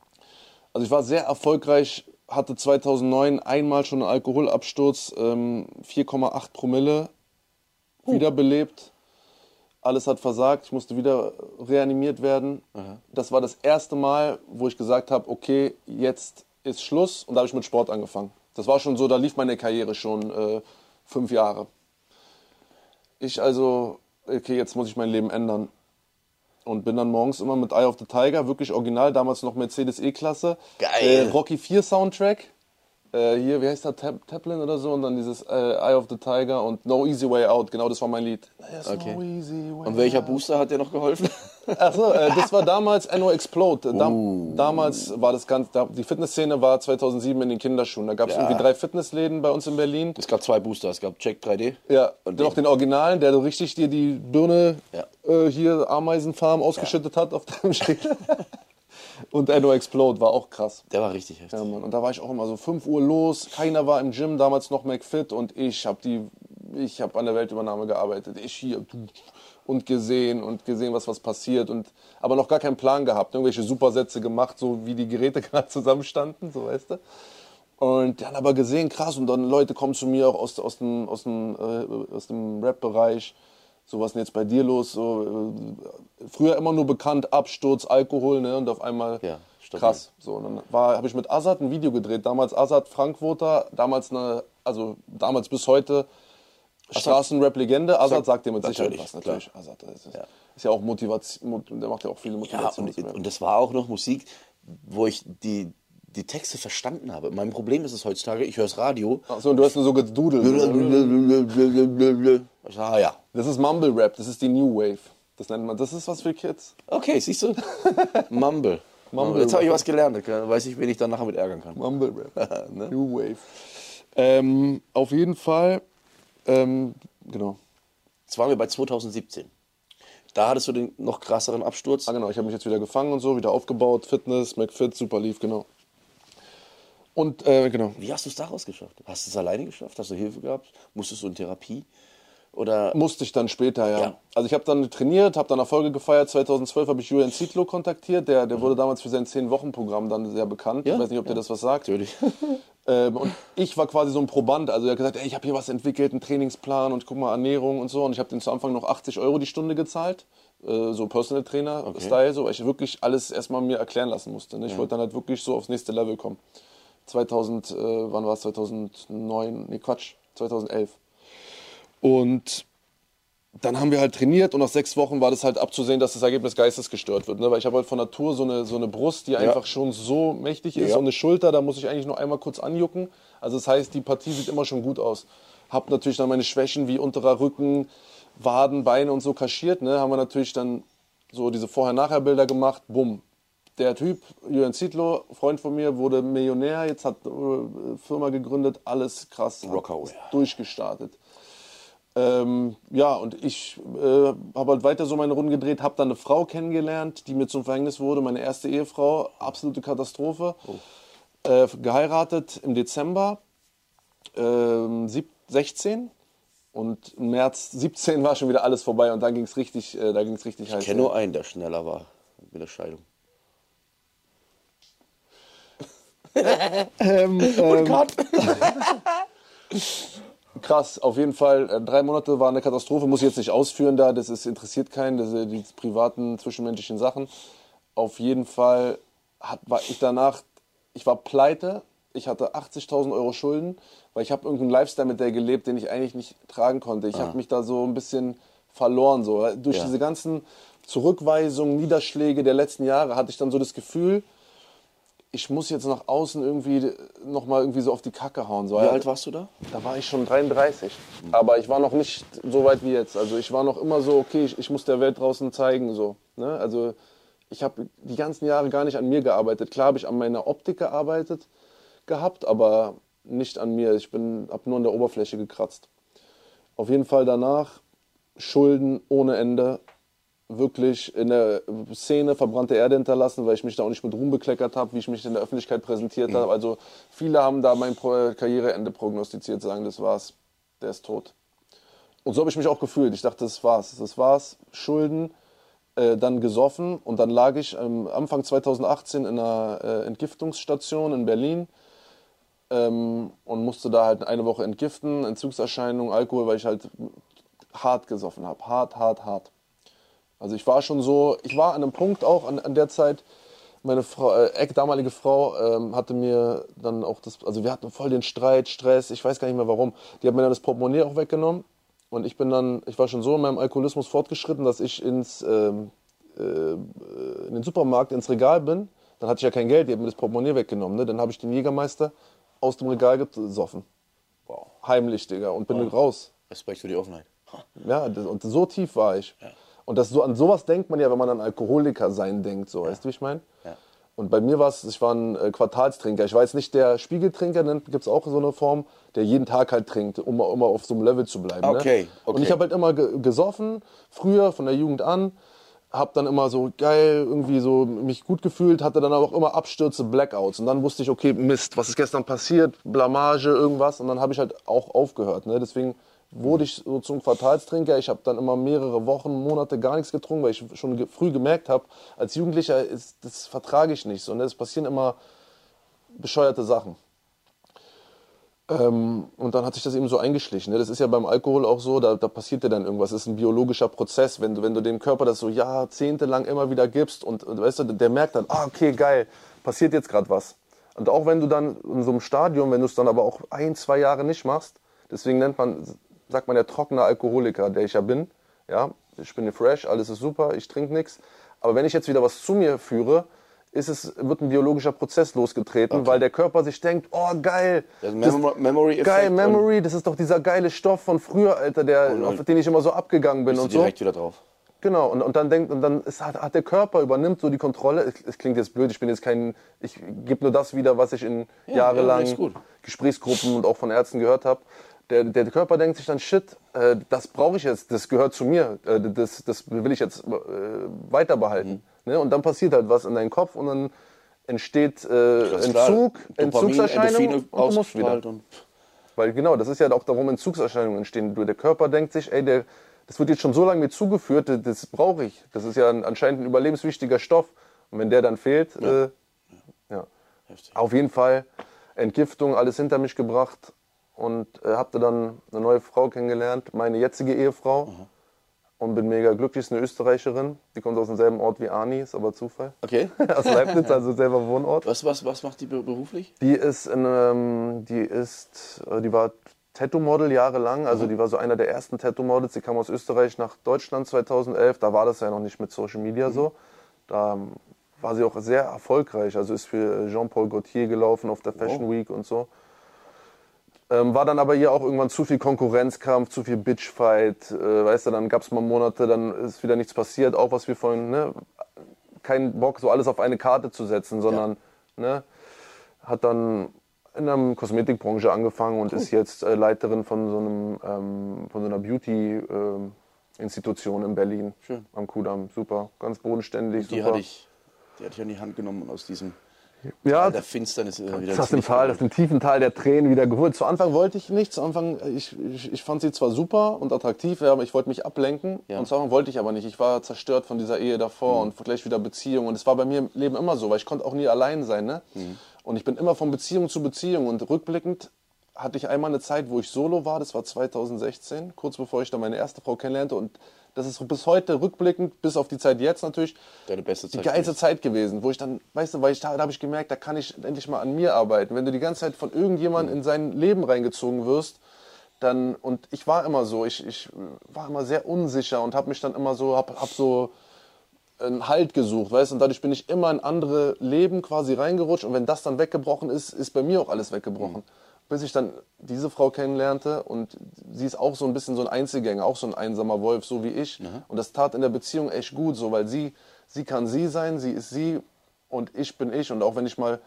Speaker 3: Also ich war sehr erfolgreich, hatte 2009 einmal schon einen Alkoholabsturz, ähm, 4,8 Promille, wiederbelebt. Alles hat versagt, ich musste wieder reanimiert werden. Das war das erste Mal, wo ich gesagt habe, okay, jetzt ist Schluss. Und da habe ich mit Sport angefangen. Das war schon so, da lief meine Karriere schon äh, fünf Jahre. Ich also, okay, jetzt muss ich mein Leben ändern. Und bin dann morgens immer mit Eye of the Tiger, wirklich original, damals noch Mercedes E-Klasse.
Speaker 2: Geil.
Speaker 3: Äh, Rocky 4 Soundtrack. Äh, hier, wie heißt der, Tap Taplin oder so? Und dann dieses äh, Eye of the Tiger und No Easy Way Out. Genau, das war mein Lied.
Speaker 2: Okay.
Speaker 3: no easy way
Speaker 2: Und welcher. Booster hat dir noch geholfen?
Speaker 3: Achso, äh, das war damals NO Explode. Da,
Speaker 2: Uh.
Speaker 3: Damals war das ganz, da, die Fitnessszene war 2007 in den Kinderschuhen. Da gab es
Speaker 2: Ja.
Speaker 3: irgendwie drei Fitnessläden bei uns in Berlin.
Speaker 2: Es gab zwei Booster. Es gab Check 3D.
Speaker 3: Ja,
Speaker 2: Und
Speaker 3: noch den Originalen, der so richtig dir die Birne
Speaker 2: Ja.
Speaker 3: äh, hier Ameisenfarm ausgeschüttet hat auf deinem Schädel. und NO Explode war auch krass.
Speaker 2: Der war richtig heftig.
Speaker 3: Ja. Und da war ich auch immer so 5 Uhr los, keiner war im Gym, damals noch McFit und ich habe die, ich habe an der Weltübernahme gearbeitet. Ich hier und gesehen und gesehen, was was passiert und aber noch gar keinen Plan gehabt, irgendwelche Supersätze gemacht, so wie die Geräte gerade zusammenstanden, so weißt du. Und dann aber gesehen, krass, und dann Leute kommen zu mir auch aus, aus dem, aus dem, äh, aus dem Rap-Bereich. So, was ist denn jetzt bei dir los? So, äh, früher immer nur bekannt, Absturz, Alkohol, ne? Und auf einmal
Speaker 2: Ja,
Speaker 3: krass. So, und dann habe ich mit Azad ein Video gedreht. Damals Azad Frankfurter, damals eine, also damals bis heute Straßenrap-Legende. Azad sagt dir mit Sicherheit was, natürlich. Azad, ist,
Speaker 2: Ja.
Speaker 3: ist ja auch Motivation, der macht ja auch viele
Speaker 2: Ja,
Speaker 3: Motivationsrap.
Speaker 2: und, und das war auch noch Musik, wo ich die, die Texte verstanden habe. Mein Problem ist es heutzutage, ich höre das Radio.
Speaker 3: Achso, und du hast nur so gedudelt.
Speaker 2: Ah ja.
Speaker 3: Das ist Mumble Rap, das ist die New Wave. Das nennt man, das ist was für Kids.
Speaker 2: Okay, siehst du? Mumble.
Speaker 3: Mumble
Speaker 2: Jetzt habe ich was gelernt. Da weiß ich, wen ich dann nachher mit ärgern kann.
Speaker 3: Mumble Rap.
Speaker 2: Ne?
Speaker 3: New Wave. Ähm, auf jeden Fall, ähm, genau.
Speaker 2: Jetzt waren wir bei 2017. Da hattest du den noch krasseren Absturz.
Speaker 3: Ah, genau, ich habe mich jetzt wieder gefangen und so, wieder aufgebaut, Fitness, McFit, super lief, genau. Und, äh, genau.
Speaker 2: Wie hast du es daraus geschafft? Hast du es alleine geschafft? Hast du Hilfe gehabt? Musstest du in Therapie? Oder
Speaker 3: Musste ich dann später, ja.
Speaker 2: Ja.
Speaker 3: Also ich habe dann trainiert, habe dann Erfolge gefeiert. 2012 habe ich Julian Zietlow kontaktiert. Der, der wurde damals für sein 10-Wochen-Programm dann sehr bekannt.
Speaker 2: Ja,
Speaker 3: Ich weiß nicht, ob dir das was sagt.
Speaker 2: natürlich?
Speaker 3: Ähm, und ich war quasi so ein Proband. Also er hat gesagt, ey, ich habe hier was entwickelt, einen Trainingsplan und guck mal Ernährung und so. Und ich habe den zu Anfang noch 80 Euro die Stunde gezahlt. Äh, so Personal Trainer Style, so, weil ich wirklich alles erstmal mir erklären lassen musste. Ne? Ich wollte dann halt wirklich so aufs nächste Level kommen. 2000, äh, wann war es? 2009? Nee, Quatsch, 2011. Und dann haben wir halt trainiert und nach sechs Wochen war das halt abzusehen, dass das Ergebnis geistesgestört wird. Ne? Weil ich habe halt von Natur so eine, so eine Brust, die einfach schon so mächtig ist
Speaker 2: Ja.
Speaker 3: und eine Schulter, da muss ich eigentlich nur einmal kurz anjucken. Also das heißt, die Partie sieht immer schon gut aus. Hab natürlich dann meine Schwächen wie unterer Rücken, Waden, Beine und so kaschiert. Ne? Haben wir natürlich dann so diese Vorher-Nachher-Bilder gemacht, bumm. Der Typ, Jürgen Zietlow, Freund von mir, wurde Millionär, jetzt hat äh, Firma gegründet, alles krass,
Speaker 2: Rockaway.
Speaker 3: durchgestartet. Ähm, ja, und ich äh, habe halt weiter so meine Runden gedreht, habe dann eine Frau kennengelernt, die mir zum Verhängnis wurde, meine erste Ehefrau, absolute Katastrophe. Äh, geheiratet im Dezember ähm, sieb- 16 und im März 17 war schon wieder alles vorbei und dann ging es richtig, äh, da ging's richtig heiß.
Speaker 2: Ich kenne nur einen, der schneller war mit der Scheidung. Und Cut.
Speaker 3: Krass, auf jeden Fall. Äh, drei Monate war eine Katastrophe, muss ich jetzt nicht ausführen da, das ist, interessiert keinen, das sind die privaten, zwischenmenschlichen Sachen. Auf jeden Fall hat, war ich danach, ich war pleite, ich hatte 80.000 Euro Schulden, weil ich habe irgendeinen Lifestyle mit der gelebt, den ich eigentlich nicht tragen konnte. Ich habe mich da so ein bisschen verloren. So. Durch
Speaker 2: Ja.
Speaker 3: diese ganzen Zurückweisungen, Niederschläge der letzten Jahre hatte ich dann so das Gefühl, ich muss jetzt nach außen irgendwie nochmal irgendwie so auf die Kacke hauen. So.
Speaker 2: Wie alt warst du da?
Speaker 3: Da war ich schon 33. Aber ich war noch nicht so weit wie jetzt. Also ich war noch immer so, okay, ich, ich muss der Welt draußen zeigen. So, ne? Also ich habe die ganzen Jahre gar nicht an mir gearbeitet. Klar habe ich an meiner Optik gearbeitet gehabt, aber nicht an mir. Ich habe nur an der Oberfläche gekratzt. Auf jeden Fall danach Schulden ohne Ende. Wirklich in der Szene verbrannte Erde hinterlassen, weil ich mich da auch nicht mit Ruhm bekleckert habe, wie ich mich in der Öffentlichkeit präsentiert habe. Also viele haben da mein Karriereende prognostiziert, sagen, das war's, der ist tot. Und so habe ich mich auch gefühlt. Ich dachte, das war's, das war's. Schulden, äh, dann gesoffen und dann lag ich ähm, Anfang 2018 in einer äh, Entgiftungsstation in Berlin ähm, und musste da halt eine Woche entgiften, Entzugserscheinungen, Alkohol, weil ich halt hart gesoffen habe. Hart, hart, hart. Also ich war schon so, ich war an einem Punkt auch an, an der Zeit, meine Frau, äh, damalige Frau ähm, hatte mir dann auch das, also wir hatten voll den Streit, Stress, ich weiß gar nicht mehr warum. Die hat mir dann das Portemonnaie auch weggenommen und ich bin dann, ich war schon so in meinem Alkoholismus fortgeschritten, dass ich ins, ähm, äh, in den Supermarkt, ins Regal bin. Dann hatte ich ja kein Geld, die hat mir das Portemonnaie weggenommen. Ne? Dann habe ich den Jägermeister aus dem Regal gesoffen.
Speaker 2: Wow.
Speaker 3: Heimlich, Digga, und bin raus.
Speaker 2: Respekt für die Offenheit.
Speaker 3: Ja, das, und so tief war ich. Und das, so, an sowas denkt man ja, wenn man an Alkoholiker sein denkt, so, weißt du, wie ich meine?
Speaker 2: Ja.
Speaker 3: Und bei mir war es, ich war ein äh, Quartalstrinker. Ich war jetzt nicht der Spiegeltrinker, dann gibt es auch so eine Form, der jeden Tag halt trinkt, um immer auf so einem Level zu bleiben.
Speaker 2: Okay,
Speaker 3: ne?
Speaker 2: okay.
Speaker 3: Und ich habe halt immer ge gesoffen, früher von der Jugend an, habe dann immer so geil irgendwie so mich gut gefühlt, hatte dann aber auch immer Abstürze, Blackouts. Und dann wusste ich, okay, Mist, was ist gestern passiert, Blamage, irgendwas. Und dann habe ich halt auch aufgehört. Ne? Deswegen wurde ich so zum Quartalstrinker. Ich habe dann immer mehrere Wochen, Monate gar nichts getrunken, weil ich schon ge früh gemerkt habe, als Jugendlicher, ist, das vertrage ich nicht. Ne? Es passieren immer bescheuerte Sachen. Ähm, und dann hat sich das eben so eingeschlichen. Ne? Das ist ja beim Alkohol auch so, da, da passiert ja dann irgendwas. Das ist ein biologischer Prozess. Wenn du, wenn du dem Körper das so jahrzehntelang immer wieder gibst und, und weißt du, der merkt dann, ah, okay, geil, passiert jetzt gerade was. Und auch wenn du dann in so einem Stadium, wenn du es dann aber auch ein, zwei Jahre nicht machst, deswegen nennt man, sagt man der trockene Alkoholiker, der ich ja bin. Ja, ich bin fresh, alles ist super, ich trinke nichts. Aber wenn ich jetzt wieder was zu mir führe, ist es, wird ein biologischer Prozess losgetreten, weil der Körper sich denkt, oh geil,
Speaker 2: Der Memo- Memory-Effekt
Speaker 3: geil, Memory, das ist doch dieser geile Stoff von früher, Alter, der,
Speaker 2: Und-
Speaker 3: auf den ich immer so abgegangen bin
Speaker 2: Bist du
Speaker 3: und so.
Speaker 2: direkt wieder drauf.
Speaker 3: Genau, und, und dann denkt, und dann ist, hat, hat der Körper übernimmt so die Kontrolle. Es, klingt jetzt blöd, ich bin jetzt kein, ich gebe nur das wieder, was ich in jahrelang
Speaker 2: ist gut.
Speaker 3: Gesprächsgruppen und auch von Ärzten gehört habe. Der, der Körper denkt sich dann, shit, äh, das brauche ich jetzt, das gehört zu mir, äh, das, das will ich jetzt äh, weiter behalten.
Speaker 2: Mhm.
Speaker 3: Ne? Und dann passiert halt was in deinem Kopf und dann entsteht äh. Entzug,
Speaker 2: Dopamin,
Speaker 3: Entzugserscheinungen
Speaker 2: Endorphine
Speaker 3: und du musst wieder.
Speaker 2: ausgestrahlt und
Speaker 3: Weil genau, das ist ja auch darum, Entzugserscheinungen entstehen. Der Körper denkt sich, ey, der, das wird jetzt schon so lange mir zugeführt, das, brauche ich. Das ist ja ein, anscheinend ein überlebenswichtiger Stoff. Und wenn der dann fehlt, ja. Äh, ja. Auf jeden Fall Entgiftung, alles hinter mich gebracht und äh, habe dann eine neue Frau kennengelernt, meine jetzige Ehefrau. Und bin mega glücklich, ist eine Österreicherin. Die kommt aus demselben Ort wie Ani, ist aber Zufall.
Speaker 2: Okay.
Speaker 3: aus Leibniz, also selber Wohnort.
Speaker 2: Was, was, was macht die be- beruflich?
Speaker 3: Die ist, in, ähm, die ist, äh, die war Tattoo-Model jahrelang, also die war so einer der ersten Tattoo-Models. Die kam aus Österreich nach Deutschland 2011. Da war das ja noch nicht mit Social Media so. Da ähm, war sie auch sehr erfolgreich. Also ist für Jean-Paul Gaultier gelaufen auf der Fashion Week und so. Ähm, war dann aber hier auch irgendwann zu viel Konkurrenzkampf, zu viel Bitchfight. Äh, weißt du, dann gab es mal Monate, dann ist wieder nichts passiert. Auch was wir vorhin, ne? Kein Bock, so alles auf eine Karte zu setzen, sondern, ne? Hat dann in der Kosmetikbranche angefangen und ist jetzt äh, Leiterin von so, einem, ähm, von so einer Beauty-Institution in Berlin.
Speaker 2: Schön.
Speaker 3: Am Kudamm. Super. Ganz bodenständig.
Speaker 2: Die
Speaker 3: super.
Speaker 2: hatte ich, die hatte ich an die Hand genommen und aus diesem
Speaker 3: ja,
Speaker 2: Tal der Finsternis wieder
Speaker 3: Das aus dem Tal, aus dem tiefen Tal der Tränen wieder geholt. Zu Anfang wollte ich nicht. Zu Anfang, äh, ich, ich, ich fand sie zwar super und attraktiv, aber ich wollte mich ablenken.
Speaker 2: Ja.
Speaker 3: Und zu Anfang wollte ich aber nicht. Ich war zerstört von dieser Ehe davor und gleich wieder Beziehung. Und es war bei mir im Leben immer so, weil ich konnte auch nie allein sein. Ne? Und ich bin immer von Beziehung zu Beziehung. Und rückblickend hatte ich einmal eine Zeit, wo ich solo war. Das war 2016, kurz bevor ich dann meine erste Frau kennenlernte. Und das ist bis heute rückblickend, bis auf die Zeit jetzt natürlich,
Speaker 2: Deine beste
Speaker 3: die
Speaker 2: Zeit.
Speaker 3: geilste Zeit gewesen, wo ich dann, weißt du, weil ich da, da habe ich gemerkt, da kann ich endlich mal an mir arbeiten. Wenn du die ganze Zeit von irgendjemandem in sein Leben reingezogen wirst, dann, und ich war immer so, ich, ich war immer sehr unsicher und habe mich dann immer so, hab, hab so einen Halt gesucht, weißt du, und dadurch bin ich immer in andere Leben quasi reingerutscht und wenn das dann weggebrochen ist, ist bei mir auch alles weggebrochen. Bis ich dann diese Frau kennenlernte und sie ist auch so ein bisschen so ein Einzelgänger, auch so ein einsamer Wolf, so wie ich. Und das tat in der Beziehung echt gut, so, weil sie, sie kann sie sein, sie ist sie und ich bin ich. Und auch wenn ich mal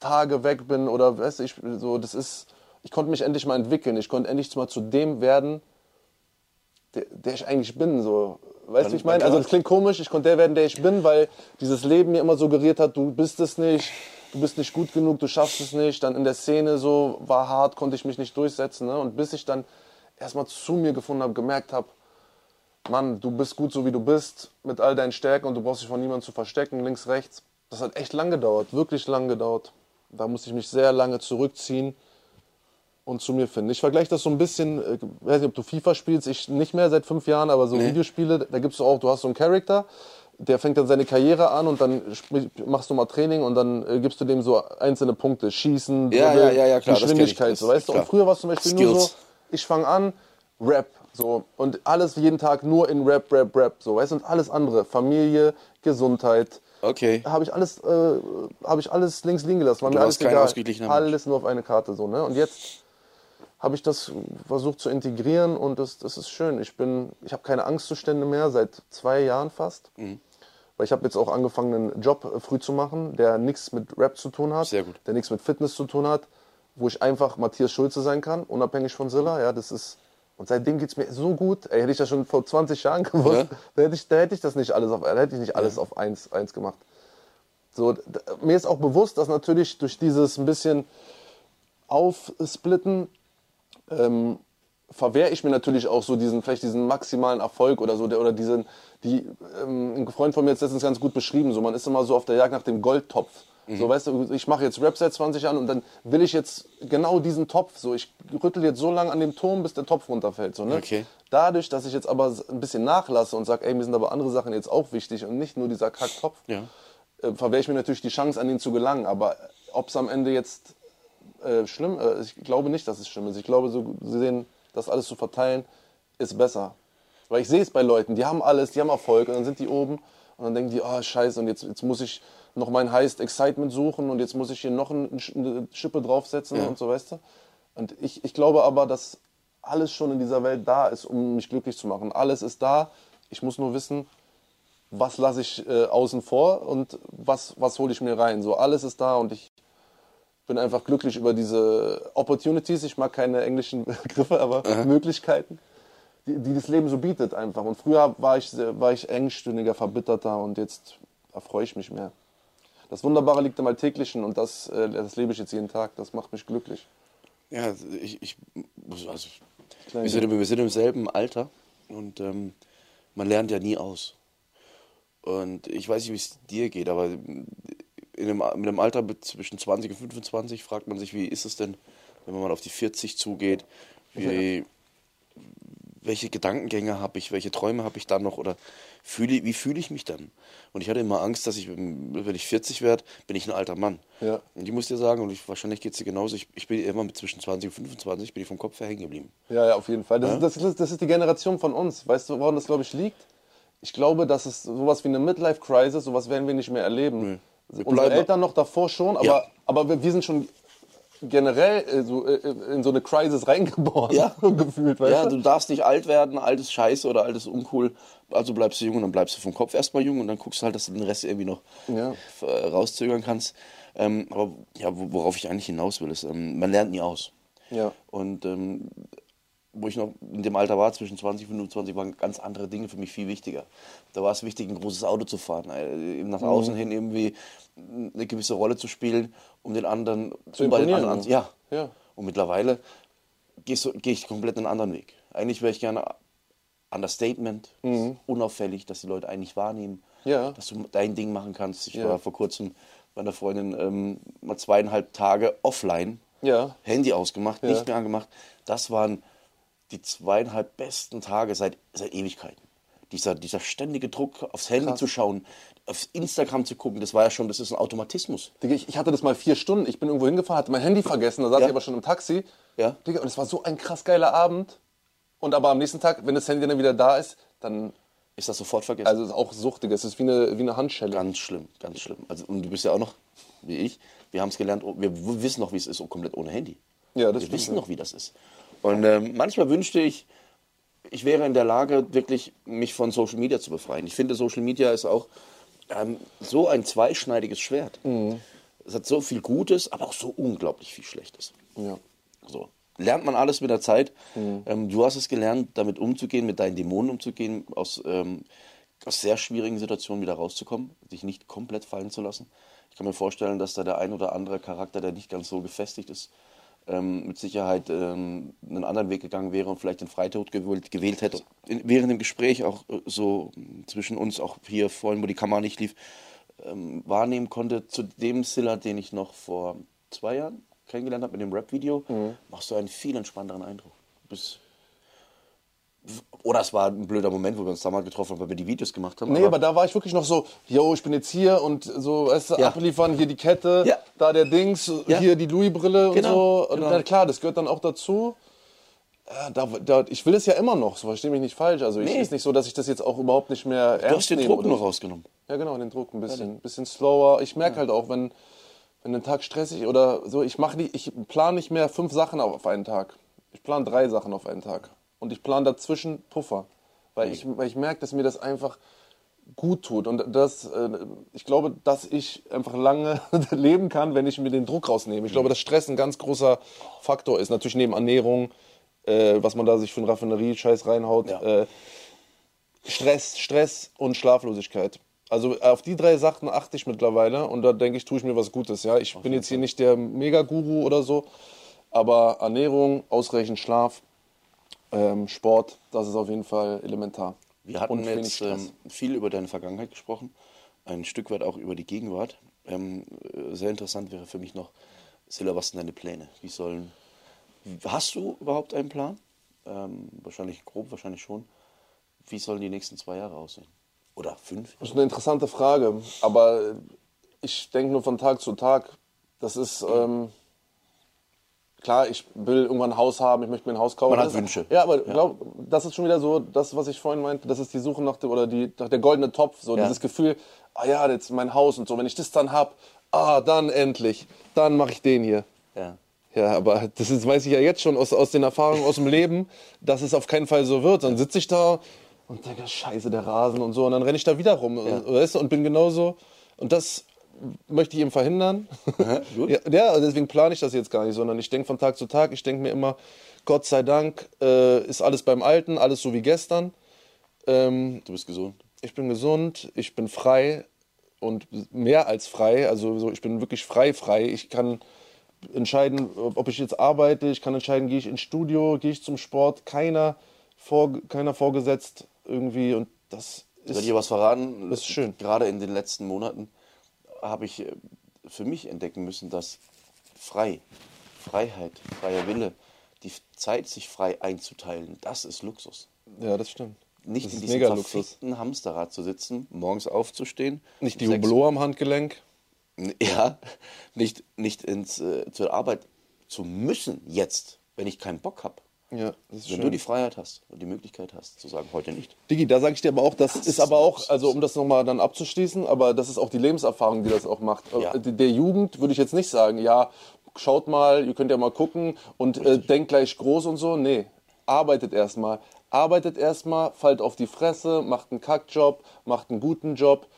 Speaker 3: Tage weg bin oder weißt du, ich, so, das ist, ich konnte mich endlich mal entwickeln, ich konnte endlich mal zu dem werden, der, der ich eigentlich bin. So. Weißt du, wie ich meine? Also das klingt komisch, ich konnte der werden, der ich bin, weil dieses Leben mir immer suggeriert hat, du bist es nicht, du bist nicht gut genug, du schaffst es nicht. Dann in der Szene so war hart, konnte ich mich nicht durchsetzen. Ne? Und bis ich dann erstmal zu mir gefunden habe, gemerkt habe, Mann, du bist gut so wie du bist, mit all deinen Stärken und du brauchst dich von niemandem zu verstecken, links, rechts. Das hat echt lang gedauert, wirklich lang gedauert. Da musste ich mich sehr lange zurückziehen und zu mir finden. Ich vergleiche das so ein bisschen, äh, weiß nicht, ob du FIFA spielst, ich nicht mehr seit fünf Jahren, aber so Videospiele, da gibst du auch, du hast so einen Charakter, der fängt dann seine Karriere an und dann machst du mal Training und dann äh, gibst du dem so einzelne Punkte, Schießen,
Speaker 2: Ja,
Speaker 3: Dribbeln,
Speaker 2: ja, ja, klar,
Speaker 3: Geschwindigkeit, so, weißt du. Und früher war es zum Beispiel nur so,
Speaker 2: Skills.
Speaker 3: ich fange an, Rap, so und alles jeden Tag nur in Rap, Rap, Rap, so, weißt du, und alles andere, Familie, Gesundheit,
Speaker 2: Okay.
Speaker 3: habe ich alles, äh, habe ich alles links liegen gelassen. War
Speaker 2: Du
Speaker 3: mir alles
Speaker 2: kein
Speaker 3: egal. Alles nur auf eine Karte so, ne? Und jetzt habe ich das versucht zu integrieren und das, das ist schön. Ich bin, ich habe keine Angstzustände mehr seit zwei Jahren fast.
Speaker 2: Mhm.
Speaker 3: Weil ich habe jetzt auch angefangen, einen Job äh, früh zu machen, der nichts mit Rap zu tun hat,
Speaker 2: Sehr gut.
Speaker 3: der nichts mit Fitness zu tun hat, wo ich einfach Matthias Schulze sein kann, unabhängig von Silla. Ja, das ist und seitdem geht es mir so gut. Ey, hätte ich das schon vor 20 Jahren gewusst,
Speaker 2: Ja.
Speaker 3: da, hätte ich, da hätte ich das nicht alles auf, da hätte ich nicht alles auf eins, eins gemacht. So, d- mir ist auch bewusst, dass natürlich durch dieses ein bisschen Aufsplitten ähm, verwehre ich mir natürlich auch so diesen, vielleicht diesen maximalen Erfolg oder so, der, oder diesen, die, ähm, ein Freund von mir hat es letztens ganz gut beschrieben, so, man ist immer so auf der Jagd nach dem Goldtopf. So, weißt du, ich mache jetzt Rap seit 20 Jahren und dann will ich jetzt genau diesen Topf, so, ich rüttel jetzt so lange an dem Turm, bis der Topf runterfällt, so, ne?
Speaker 2: Okay.
Speaker 3: Dadurch, dass ich jetzt aber ein bisschen nachlasse und sage, ey, mir sind aber andere Sachen jetzt auch wichtig und nicht nur dieser Kacktopf,
Speaker 2: Ja.
Speaker 3: äh, verwehre ich mir natürlich die Chance, an ihn zu gelangen. Aber ob es am Ende jetzt äh, schlimm äh, ich glaube nicht, dass es schlimm ist. Ich glaube, so zu sehen, das alles zu verteilen, ist besser. Weil ich sehe es bei Leuten, die haben alles, die haben Erfolg und dann sind die oben und dann denken die, oh scheiße, und jetzt, jetzt muss ich noch mein Highest Excitement suchen und jetzt muss ich hier noch ein, eine Schippe draufsetzen
Speaker 2: Ja.
Speaker 3: und so, weißt du? Und ich, ich glaube aber, dass alles schon in dieser Welt da ist, um mich glücklich zu machen. Alles ist da. Ich muss nur wissen, was lasse ich äh, außen vor und was, was hole ich mir rein. So, alles ist da und ich bin einfach glücklich über diese Opportunities. Ich mag keine englischen Begriffe, aber Möglichkeiten, die, die das Leben so bietet einfach. Und früher war ich, war ich engstirniger, verbitterter und jetzt erfreue ich mich mehr. Das Wunderbare liegt im Alltäglichen und das, äh, das lebe ich jetzt jeden Tag. Das macht mich glücklich.
Speaker 2: Ja, ich, ich also, wir, sind, im- wir sind im selben Alter und ähm, man lernt ja nie aus. Und ich weiß nicht, wie es dir geht, aber in einem, mit einem Alter zwischen 20 und 25 fragt man sich, wie ist es denn, wenn man mal auf die 40 zugeht? Wie, welche Gedankengänge habe ich, welche Träume habe ich dann noch oder fühle, wie fühle ich mich dann? Und ich hatte immer Angst, dass ich, wenn ich 40 werde, bin ich ein alter Mann.
Speaker 3: Ja.
Speaker 2: Und ich muss dir sagen, und ich, wahrscheinlich geht es dir genauso, ich, ich bin immer mit zwischen 20 und 25, bin ich vom Kopf her hängen geblieben.
Speaker 3: Ja, ja, auf jeden Fall. Das, das, das, das ist die Generation von uns. Weißt du, woran das, glaube ich, liegt? Ich glaube, dass es sowas wie eine Midlife-Crisis, sowas werden wir nicht mehr erleben.
Speaker 2: Wir
Speaker 3: Unsere Eltern noch davor schon, aber,
Speaker 2: Ja.
Speaker 3: aber wir, sind schon generell äh, so, äh, in so eine Crisis reingeboren
Speaker 2: Ja.
Speaker 3: gefühlt,
Speaker 2: Ja,
Speaker 3: du?
Speaker 2: darfst nicht alt werden, altes Scheiße oder altes Uncool. Also bleibst du jung und dann bleibst du vom Kopf erstmal jung und dann guckst du halt, dass du den Rest irgendwie noch
Speaker 3: Ja.
Speaker 2: äh, rauszögern kannst. Ähm, aber ja, wo- worauf ich eigentlich hinaus will, ist, ähm, man lernt nie aus.
Speaker 3: Ja.
Speaker 2: Und ähm, wo ich noch in dem Alter war, zwischen 20 und 25, waren ganz andere Dinge für mich viel wichtiger. Da war es wichtig, ein großes Auto zu fahren, äh, eben nach außen hin irgendwie eine gewisse Rolle zu spielen, um den anderen
Speaker 3: Zu
Speaker 2: um
Speaker 3: imponieren,
Speaker 2: anderen,
Speaker 3: ja.
Speaker 2: ja. Und mittlerweile gehe ich komplett einen anderen Weg. Eigentlich wäre ich gerne Understatement, unauffällig, dass die Leute eigentlich wahrnehmen,
Speaker 3: Mhm. Ja.
Speaker 2: dass du dein Ding machen kannst. Ich
Speaker 3: Ja.
Speaker 2: war vor kurzem bei einer Freundin ähm, mal zweieinhalb Tage offline,
Speaker 3: Ja.
Speaker 2: Handy ausgemacht, nicht mehr angemacht. Das waren die zweieinhalb besten Tage seit, seit Ewigkeiten. Dieser, dieser ständige Druck, aufs Handy
Speaker 3: Krass.
Speaker 2: zu schauen, auf Instagram zu gucken, das war ja schon, das ist ein Automatismus.
Speaker 3: Digga, ich, ich hatte das mal vier Stunden. Ich bin irgendwo hingefahren, hatte mein Handy vergessen, da saß
Speaker 2: Ja.
Speaker 3: ich aber schon im Taxi.
Speaker 2: Ja.
Speaker 3: Digga, und es war so ein krass geiler Abend. Und aber am nächsten Tag, wenn das Handy dann wieder da ist, dann,
Speaker 2: Ist das sofort vergessen?
Speaker 3: also es ist auch suchtig. Es ist wie eine, wie eine Handschelle.
Speaker 2: Ganz schlimm, ganz schlimm. Also, und du bist ja auch noch, wie ich, wir haben es gelernt, oh, wir wissen noch, wie es ist, oh, komplett ohne Handy.
Speaker 3: Ja, das
Speaker 2: wir
Speaker 3: stimmt,
Speaker 2: wissen
Speaker 3: ja.
Speaker 2: noch, wie das ist. Und ähm, manchmal wünschte ich, ich wäre in der Lage, wirklich mich von Social Media zu befreien. Ich finde, Social Media ist auch ähm, so ein zweischneidiges Schwert.
Speaker 3: Mhm.
Speaker 2: Es hat so viel Gutes, aber auch so unglaublich viel Schlechtes.
Speaker 3: Ja.
Speaker 2: So. Lernt man alles mit der Zeit.
Speaker 3: Mhm.
Speaker 2: Ähm, du hast es gelernt, damit umzugehen, mit deinen Dämonen umzugehen, aus, ähm, aus sehr schwierigen Situationen wieder rauszukommen, dich nicht komplett fallen zu lassen. Ich kann mir vorstellen, dass da der ein oder andere Charakter, der nicht ganz so gefestigt ist, ähm, mit Sicherheit ähm, einen anderen Weg gegangen wäre und vielleicht den Freitod gewählt, gewählt hätte. In, während dem Gespräch auch äh, so zwischen uns, auch hier vorhin, wo die Kamera nicht lief, ähm, wahrnehmen konnte, zu dem Silla, den ich noch vor zwei Jahren kennengelernt habe mit dem Rap-Video, machst du einen viel entspannteren Eindruck. Du Bist oder es war ein blöder Moment, wo wir uns damals getroffen haben, weil wir die Videos gemacht haben.
Speaker 3: Nee, aber da war ich wirklich noch so, yo, ich bin jetzt hier und so, weißt du,
Speaker 2: Ja.
Speaker 3: abliefern, hier die Kette,
Speaker 2: Ja.
Speaker 3: da der Dings,
Speaker 2: Ja.
Speaker 3: hier die Louis-Brille
Speaker 2: Genau,
Speaker 3: und so. Und
Speaker 2: genau.
Speaker 3: na klar, das gehört dann auch dazu. Ja, da, da, ich will es ja immer noch, so verstehe mich nicht falsch. Also ich
Speaker 2: Nee.
Speaker 3: ist nicht so, dass ich das jetzt auch überhaupt nicht mehr
Speaker 2: du
Speaker 3: ernst
Speaker 2: hast den
Speaker 3: nehme
Speaker 2: Druck nur rausgenommen.
Speaker 3: Ja, genau, den Druck ein bisschen, bisschen slower. Ich merke halt auch, wenn, wenn ein Tag stressig oder so, ich mache ich plane nicht mehr fünf Sachen auf einen Tag. Ich plane drei Sachen auf einen Tag. Und ich plane dazwischen Puffer. Weil ich, weil ich merke, dass mir das einfach gut tut. Und das, äh, ich glaube, dass ich einfach lange leben kann, wenn ich mir den Druck rausnehme. Ich glaube, dass Stress ein ganz großer Faktor ist. Natürlich neben Ernährung, äh, was man da sich für einen Raffinerie-Scheiß reinhaut.
Speaker 2: Ja.
Speaker 3: Äh, Stress, Stress und Schlaflosigkeit. Also auf die drei Sachen achte ich mittlerweile und da denke ich, tue ich mir was Gutes. Ja, ich bin jetzt hier nicht der Mega-Guru oder so, aber Ernährung, ausreichend Schlaf, ähm, Sport, das ist auf jeden Fall elementar.
Speaker 2: Wir hatten jetzt ähm, viel über deine Vergangenheit gesprochen, ein Stück weit auch über die Gegenwart. Ähm, äh, sehr interessant wäre für mich noch, Silla, was sind deine Pläne? Wie sollen, hast du überhaupt einen Plan? Ähm, wahrscheinlich grob, wahrscheinlich schon. Wie sollen die nächsten zwei Jahre aussehen? Oder fünf?
Speaker 3: Das ist eine interessante Frage, aber ich denke nur von Tag zu Tag. Das ist ähm, klar, ich will irgendwann ein Haus haben, ich möchte mir ein Haus kaufen.
Speaker 2: Man hat Wünsche.
Speaker 3: Ja, aber Glaub, das ist schon wieder so, das, was ich vorhin meinte, das ist die Suche nach dem, oder die, nach der goldene Topf, so
Speaker 2: Ja.
Speaker 3: dieses Gefühl, ah ja, jetzt mein Haus und so, wenn ich das dann hab, ah, dann endlich, dann mache ich den hier.
Speaker 2: Ja.
Speaker 3: Ja, aber das ist, weiß ich ja jetzt schon aus, aus den Erfahrungen aus dem Leben, dass es auf keinen Fall so wird. Dann sitze ich da und denke, scheiße, der Rasen und so. Und dann renne ich da wieder rum und, weißt du, und bin genauso. Und das möchte ich eben verhindern.
Speaker 2: gut.
Speaker 3: ja, ja, deswegen plane ich das jetzt gar nicht, sondern ich denke von Tag zu Tag, ich denke mir immer, Gott sei Dank äh, ist alles beim Alten, alles so wie gestern. Ähm,
Speaker 2: Du bist gesund.
Speaker 3: ich bin gesund, ich bin frei und mehr als frei. Also so, ich bin wirklich frei, frei. Ich kann entscheiden, ob ich jetzt arbeite. Ich kann entscheiden, gehe ich ins Studio, gehe ich zum Sport. Keiner, vor, keiner vorgesetzt irgendwie. Und das
Speaker 2: Soll ich
Speaker 3: ist
Speaker 2: dir was verraten?
Speaker 3: Das ist schön.
Speaker 2: Gerade in den letzten Monaten habe ich äh, für mich entdecken müssen, dass frei, Freiheit, freier Wille, die Zeit, sich frei einzuteilen, das ist Luxus.
Speaker 3: ja, das stimmt.
Speaker 2: Nicht
Speaker 3: das
Speaker 2: in diesem verfickten Hamsterrad zu sitzen, morgens aufzustehen.
Speaker 3: Nicht die Hublot am Handgelenk.
Speaker 2: Ja, nicht, nicht ins, äh, zur Arbeit zu müssen jetzt, wenn ich keinen Bock habe.
Speaker 3: Ja, das ist
Speaker 2: Wenn
Speaker 3: schön.
Speaker 2: du die Freiheit hast und die Möglichkeit hast, zu sagen, heute nicht.
Speaker 3: Digi, da sage ich dir aber auch, das, ist aber auch, also um das nochmal dann abzuschließen, aber das ist auch die Lebenserfahrung, die das auch macht.
Speaker 2: Ja.
Speaker 3: Äh, Der Jugend würde ich jetzt nicht sagen, ja, schaut mal, ihr könnt ja mal gucken und äh, denkt gleich groß und so. Nee, arbeitet erstmal. Arbeitet erstmal, fallt auf die Fresse, macht einen Kackjob, macht einen guten Job.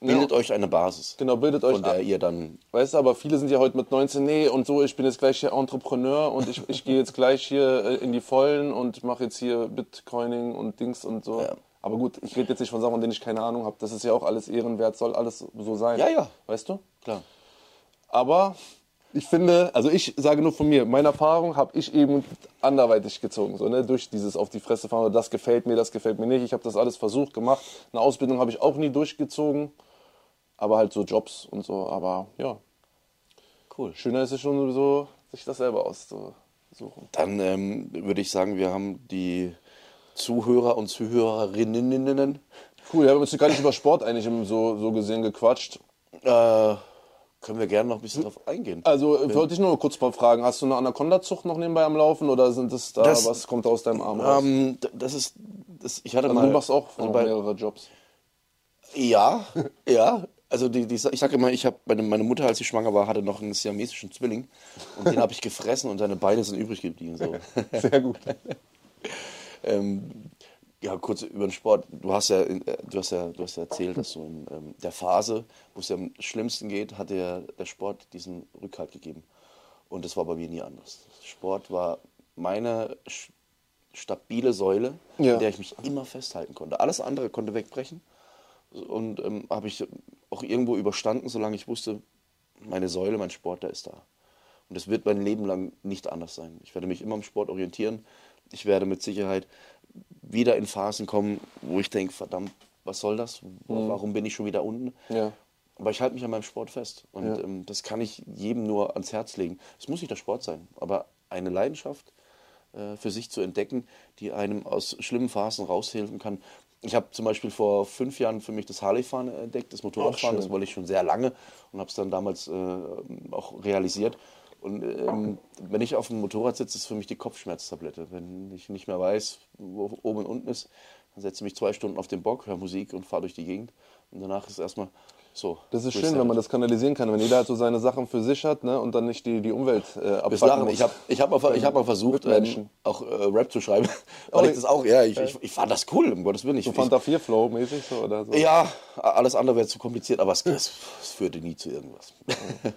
Speaker 2: Bildet euch eine Basis.
Speaker 3: Genau, bildet euch
Speaker 2: Von der
Speaker 3: ab.
Speaker 2: ihr dann.
Speaker 3: Weißt du, aber viele sind ja heute mit 19, nee, und so, ich bin jetzt gleich hier Entrepreneur und ich, ich gehe jetzt gleich hier äh, in die Vollen und mache jetzt hier Bitcoining und Dings und so.
Speaker 2: Ja.
Speaker 3: Aber gut, ich rede jetzt nicht von Sachen, von denen ich keine Ahnung habe. Das ist ja auch alles ehrenwert, soll alles so sein.
Speaker 2: Ja, ja.
Speaker 3: Weißt du?
Speaker 2: Klar.
Speaker 3: Aber ich finde, also ich sage nur von mir, meine Erfahrung habe ich eben anderweitig gezogen. So, ne? Durch dieses auf die Fresse fahren, das gefällt mir, das gefällt mir nicht. Ich habe das alles versucht, gemacht. Eine Ausbildung habe ich auch nie durchgezogen. Aber halt so Jobs und so. Aber ja,
Speaker 2: Cool.
Speaker 3: schöner ist es schon sowieso, sich das selber auszusuchen.
Speaker 2: Dann ähm, würde ich sagen, wir haben die Zuhörer und Zuhörerinnen.
Speaker 3: Cool, wir haben uns gar nicht über Sport eigentlich so, so gesehen gequatscht.
Speaker 2: Äh, können wir gerne noch ein bisschen drauf eingehen.
Speaker 3: Also äh, wollte ich nur kurz mal fragen, hast du eine Anaconda-Zucht noch nebenbei am Laufen oder sind das da,
Speaker 2: Das-
Speaker 3: was kommt aus deinem Arm raus?
Speaker 2: Ähm, das ist, das, ich hatte
Speaker 3: also
Speaker 2: mal.
Speaker 3: du machst auch
Speaker 2: also
Speaker 3: mehrere Jobs.
Speaker 2: Ja, ja. Also die, die, ich sage immer, ich habe meine, meine Mutter, als sie schwanger war, hatte noch einen siamesischen Zwilling und den habe ich gefressen und seine Beine sind übrig geblieben. So.
Speaker 3: Sehr gut.
Speaker 2: ähm, ja, kurz über den Sport. Du hast ja, äh, du hast ja, du hast ja erzählt, dass du in ähm, der Phase, wo es ja am schlimmsten geht, hat der, der Sport diesen Rückhalt gegeben. Und das war bei mir nie anders. Sport war meine stabile Säule,
Speaker 3: Ja.
Speaker 2: in der ich mich immer festhalten konnte. Alles andere konnte wegbrechen. Und ähm, habe ich auch irgendwo überstanden, solange ich wusste, meine Säule, mein Sport, der ist da. Und es wird mein Leben lang nicht anders sein. Ich werde mich immer am Sport orientieren. Ich werde mit Sicherheit wieder in Phasen kommen, wo ich denke, verdammt, was soll das? Warum bin ich schon wieder unten?
Speaker 3: Ja.
Speaker 2: Aber ich halte mich an meinem Sport fest. Und
Speaker 3: Ja.
Speaker 2: ähm, das kann ich jedem nur ans Herz legen. Es muss nicht der Sport sein, aber eine Leidenschaft äh, für sich zu entdecken, die einem aus schlimmen Phasen raushelfen kann. Ich habe zum Beispiel vor fünf Jahren für mich das Harley-Fahren entdeckt, das Motorradfahren. Das wollte ich schon sehr lange und habe es dann damals äh, auch realisiert. Und ähm, wenn ich auf dem Motorrad sitze, ist für mich die Kopfschmerztablette. Wenn ich nicht mehr weiß, wo oben und unten ist, dann setze ich mich zwei Stunden auf den Bock, höre Musik und fahre durch die Gegend. Und danach ist erstmal so.
Speaker 3: Das ist schön, wenn man das kanalisieren kann, wenn jeder halt so seine Sachen für sich hat ne, und dann nicht die, die Umwelt äh,
Speaker 2: lachen.
Speaker 3: muss.
Speaker 2: Ich habe ich hab mal, ich hab mal versucht, ähm, auch äh, Rap zu schreiben. Weil
Speaker 3: Oh,
Speaker 2: ich das auch, ja, ich, ich, ich fand das cool, um Gottes Willen. Ich,
Speaker 3: so Fanta 4 Flow mäßig so oder so.
Speaker 2: ja, alles andere wäre zu kompliziert, aber es, es, es führte nie zu irgendwas.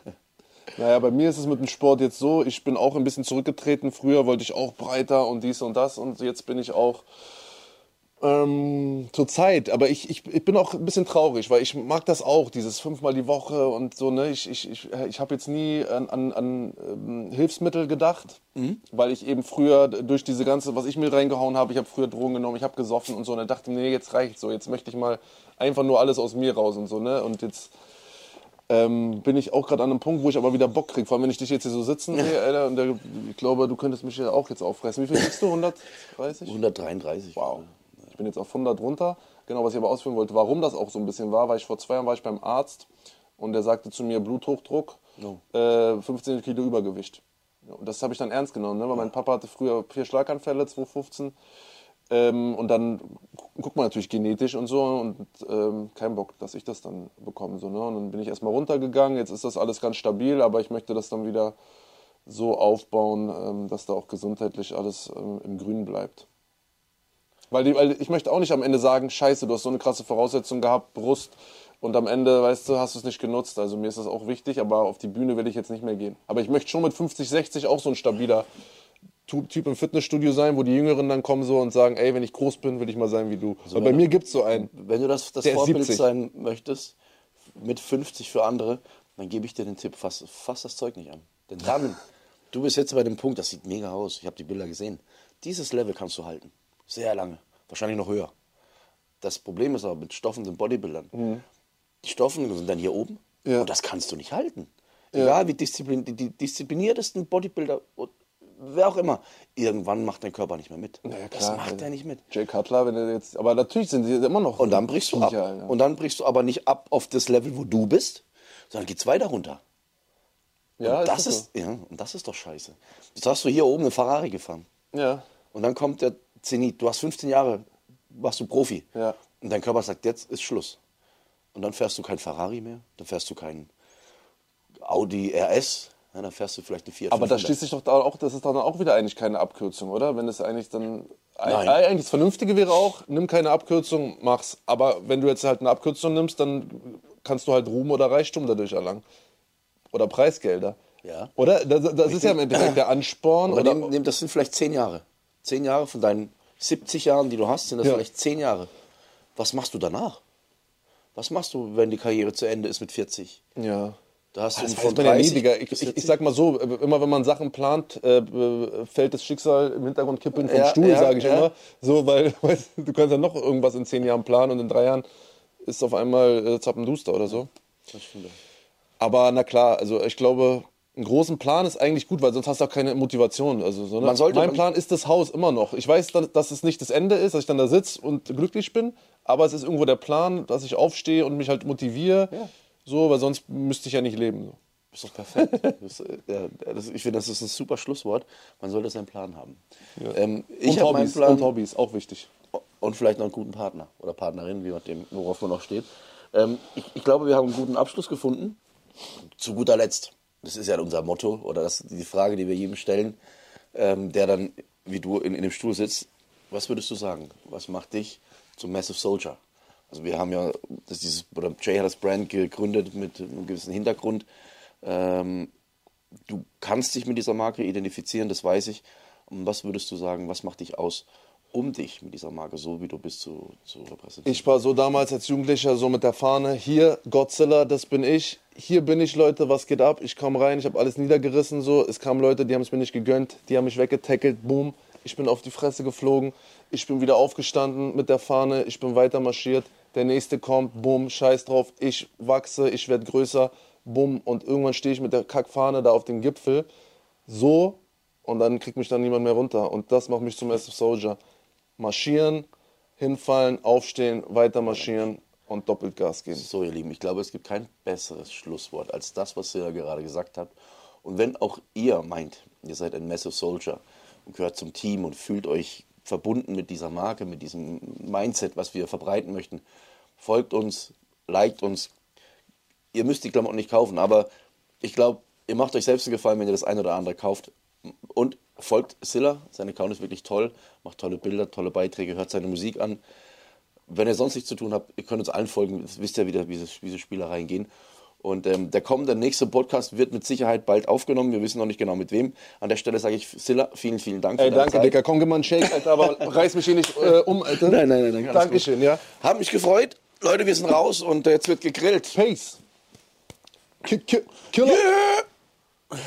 Speaker 3: Naja, bei mir ist es mit dem Sport jetzt so, ich bin auch ein bisschen zurückgetreten. Früher wollte ich auch breiter und dies und das und jetzt bin ich auch ähm, zur Zeit. Aber ich, ich, ich bin auch ein bisschen traurig, weil ich mag das auch, dieses fünfmal die Woche und so. Ne? Ich, ich, ich, ich habe jetzt nie an, an, an ähm, Hilfsmittel gedacht, weil ich eben früher durch diese ganze, was ich mir reingehauen habe, ich habe früher Drogen genommen, ich habe gesoffen und so. Und dann dachte ich, nee, jetzt reicht so, jetzt möchte ich mal einfach nur alles aus mir raus und so. Ne? Und jetzt ähm, bin ich auch gerade an einem Punkt, wo ich aber wieder Bock kriege. Vor allem, wenn ich dich jetzt hier so sitzen sehe, Alter, und der, ich glaube, du könntest mich ja auch jetzt auffressen. Wie viel kriegst du? 130?
Speaker 2: 133.
Speaker 3: Wow. Ich bin jetzt auf 100 runter. Genau, was ich aber ausführen wollte, warum das auch so ein bisschen war, weil ich vor zwei Jahren war ich beim Arzt und der sagte zu mir Bluthochdruck,
Speaker 2: Oh.
Speaker 3: äh, 15 Kilo Übergewicht. Ja, und das habe ich dann ernst genommen, ne? weil mein Papa hatte früher vier Schlaganfälle, 2015. Ähm, und dann gu- guckt man natürlich genetisch und so und ähm, kein Bock, dass ich das dann bekomme. So, ne? Und dann bin ich erstmal runtergegangen, jetzt ist das alles ganz stabil, aber ich möchte das dann wieder so aufbauen, ähm, dass da auch gesundheitlich alles ähm, im Grün bleibt. Weil, die, weil ich möchte auch nicht am Ende sagen, scheiße, du hast so eine krasse Voraussetzung gehabt, Brust, und am Ende, weißt du, hast du es nicht genutzt. Also mir ist das auch wichtig, aber auf die Bühne will ich jetzt nicht mehr gehen. Aber ich möchte schon mit 50, 60 auch so ein stabiler Typ im Fitnessstudio sein, wo die Jüngeren dann kommen so und sagen, ey, wenn ich groß bin, will ich mal sein wie du. Weil bei mir gibt es so einen.
Speaker 2: Wenn du das, das Vorbild
Speaker 3: 70.
Speaker 2: sein möchtest, mit 50 für andere, dann gebe ich dir den Tipp, fass, fass das Zeug nicht an. Denn dann, du bist jetzt bei dem Punkt, das sieht mega aus, ich habe die Bilder gesehen. Dieses Level kannst du halten. Sehr lange. Wahrscheinlich noch höher. Das Problem ist aber mit stoffenden Bodybuildern. Die Stoffen sind dann hier oben
Speaker 3: Mhm. Ja.
Speaker 2: und das kannst du nicht halten. Egal wie disziplin die, die diszipliniertesten Bodybuilder, wer auch immer, irgendwann macht dein Körper nicht mehr mit.
Speaker 3: Ja,
Speaker 2: das macht er nicht mit.
Speaker 3: Jay Cutler, wenn er jetzt. Aber natürlich sind sie immer noch.
Speaker 2: Und dann brichst du ab.
Speaker 3: Viecher, Alter.
Speaker 2: Und dann brichst du aber nicht ab auf das Level, wo du bist, sondern geht's weiter runter.
Speaker 3: ja,
Speaker 2: und das
Speaker 3: so.
Speaker 2: ist, ja, und das ist doch scheiße. Jetzt hast du hier oben eine Ferrari gefahren.
Speaker 3: Ja.
Speaker 2: Und dann kommt der Zenit. Du hast 15 Jahre, warst du Profi.
Speaker 3: Ja.
Speaker 2: Und dein Körper sagt, jetzt ist Schluss. Und dann fährst du kein Ferrari mehr, dann fährst du kein Audi RS, Ja, dann fährst du vielleicht eine 4
Speaker 3: Aber da schließt sich doch da auch, das ist dann auch wieder eigentlich keine Abkürzung, oder? Wenn es eigentlich dann.
Speaker 2: Nein.
Speaker 3: Eigentlich das Vernünftige wäre auch, nimm keine Abkürzung, mach's. Aber wenn du jetzt halt eine Abkürzung nimmst, dann kannst du halt Ruhm oder Reichtum dadurch erlangen. Oder Preisgelder.
Speaker 2: Ja.
Speaker 3: Oder? Das, das ist ja im Endeffekt der Ansporn.
Speaker 2: Aber
Speaker 3: Oder,
Speaker 2: nehm, nehm, das sind vielleicht 10 Jahre. 10 Jahre von deinen 70 Jahren, die du hast, sind das
Speaker 3: Ja.
Speaker 2: vielleicht 10 Jahre. Was machst du danach? Was machst du, wenn die Karriere zu Ende ist mit 40?
Speaker 3: ja.
Speaker 2: Da hast du
Speaker 3: Das
Speaker 2: von
Speaker 3: weiß man ja nie,
Speaker 2: 30
Speaker 3: Digga. Ich, ich, ich
Speaker 2: 40.
Speaker 3: sag mal so, immer wenn man Sachen plant, äh, fällt das Schicksal im Hintergrund kippeln vom
Speaker 2: Ja,
Speaker 3: Stuhl,
Speaker 2: ja,
Speaker 3: sage ich
Speaker 2: ja.
Speaker 3: immer. So, weil weißt, du, du kannst ja noch irgendwas in zehn Jahren planen und in drei Jahren ist auf einmal äh, Zappenduster oder so. Aber na klar, also ich glaube, einen großen Plan ist eigentlich gut, weil sonst hast du auch keine Motivation. Also, so, ne?
Speaker 2: Sollte-
Speaker 3: mein Plan ist das Haus immer noch. Ich weiß, dass, es nicht das Ende ist, dass ich dann da sitze und glücklich bin, aber es ist irgendwo der Plan, dass ich aufstehe und mich halt motiviere. So, weil sonst müsste ich ja nicht leben. So.
Speaker 2: Ist doch perfekt. Das, äh, ja, das, ich finde, das ist ein super Schlusswort. Man sollte seinen Plan haben. Ähm, ich
Speaker 3: und,
Speaker 2: habe meinen
Speaker 3: Hobbys,
Speaker 2: Plan
Speaker 3: und Hobbys, auch wichtig.
Speaker 2: und vielleicht noch einen guten Partner oder Partnerin, wie man dem, worauf man noch steht. Ähm, ich, ich glaube, wir haben einen guten Abschluss gefunden. Zu guter Letzt, das ist ja unser Motto oder das die Frage, die wir jedem stellen, ähm, der dann wie du in, in dem Stuhl sitzt. Was würdest du sagen? Was macht dich zum Massive Soldier? Also wir haben ja, das dieses, oder Jay hat das Brand gegründet mit einem gewissen Hintergrund. Ähm, du kannst dich mit dieser Marke identifizieren, das weiß ich. Und was würdest du sagen, was macht dich aus, um dich mit dieser Marke, so wie du bist, zu, zu repräsentieren?
Speaker 3: Ich war so damals als Jugendlicher so mit der Fahne, hier Godzilla, das bin ich. Hier bin ich, Leute, was geht ab? Ich komme rein, ich habe alles niedergerissen. So. Es kamen Leute, die haben es mir nicht gegönnt, die haben mich weggetackelt, boom. Ich bin auf die Fresse geflogen, ich bin wieder aufgestanden mit der Fahne, ich bin weiter marschiert. Der nächste kommt, bumm, scheiß drauf, ich wachse, ich werde größer, bumm. Und irgendwann stehe ich mit der Kackfahne da auf dem Gipfel, so, und dann kriegt mich dann niemand mehr runter. Und das macht mich zum Massive Soldier. Marschieren, hinfallen, aufstehen, weiter marschieren und doppelt Gas geben.
Speaker 2: So, ihr Lieben, ich glaube, es gibt kein besseres Schlusswort als das, was ihr gerade gesagt habt. Und wenn auch ihr meint, ihr seid ein Massive Soldier und gehört zum Team und fühlt euch verbunden mit dieser Marke, mit diesem Mindset, was wir verbreiten möchten, folgt uns, liked uns. Ihr müsst die Klamotten nicht kaufen, aber ich glaube, ihr macht euch selbst einen Gefallen, wenn ihr das eine oder andere kauft. Und folgt Silla, sein Account ist wirklich toll, macht tolle Bilder, tolle Beiträge, hört seine Musik an wenn ihr sonst nichts zu tun habt, ihr könnt uns allen folgen. Das wisst ja wieder, wie diese, Spielereien gehen. Und ähm, der kommende nächste Podcast wird mit Sicherheit bald aufgenommen. Wir wissen noch nicht genau mit wem. An der Stelle sage ich Silla, vielen, vielen Dank
Speaker 3: Ey,
Speaker 2: für deine
Speaker 3: danke,
Speaker 2: Zeit.
Speaker 3: Dicker. Komm, gib mal einen Shake, Alter, aber reiß mich hier nicht äh, um, Alter.
Speaker 2: Nein, nein, nein, nein.
Speaker 3: Dankeschön,
Speaker 2: gut.
Speaker 3: ja.
Speaker 2: Hab mich gefreut. Leute, wir sind raus und äh, jetzt wird gegrillt.
Speaker 3: Peace. Ki Killer.
Speaker 2: Yeah.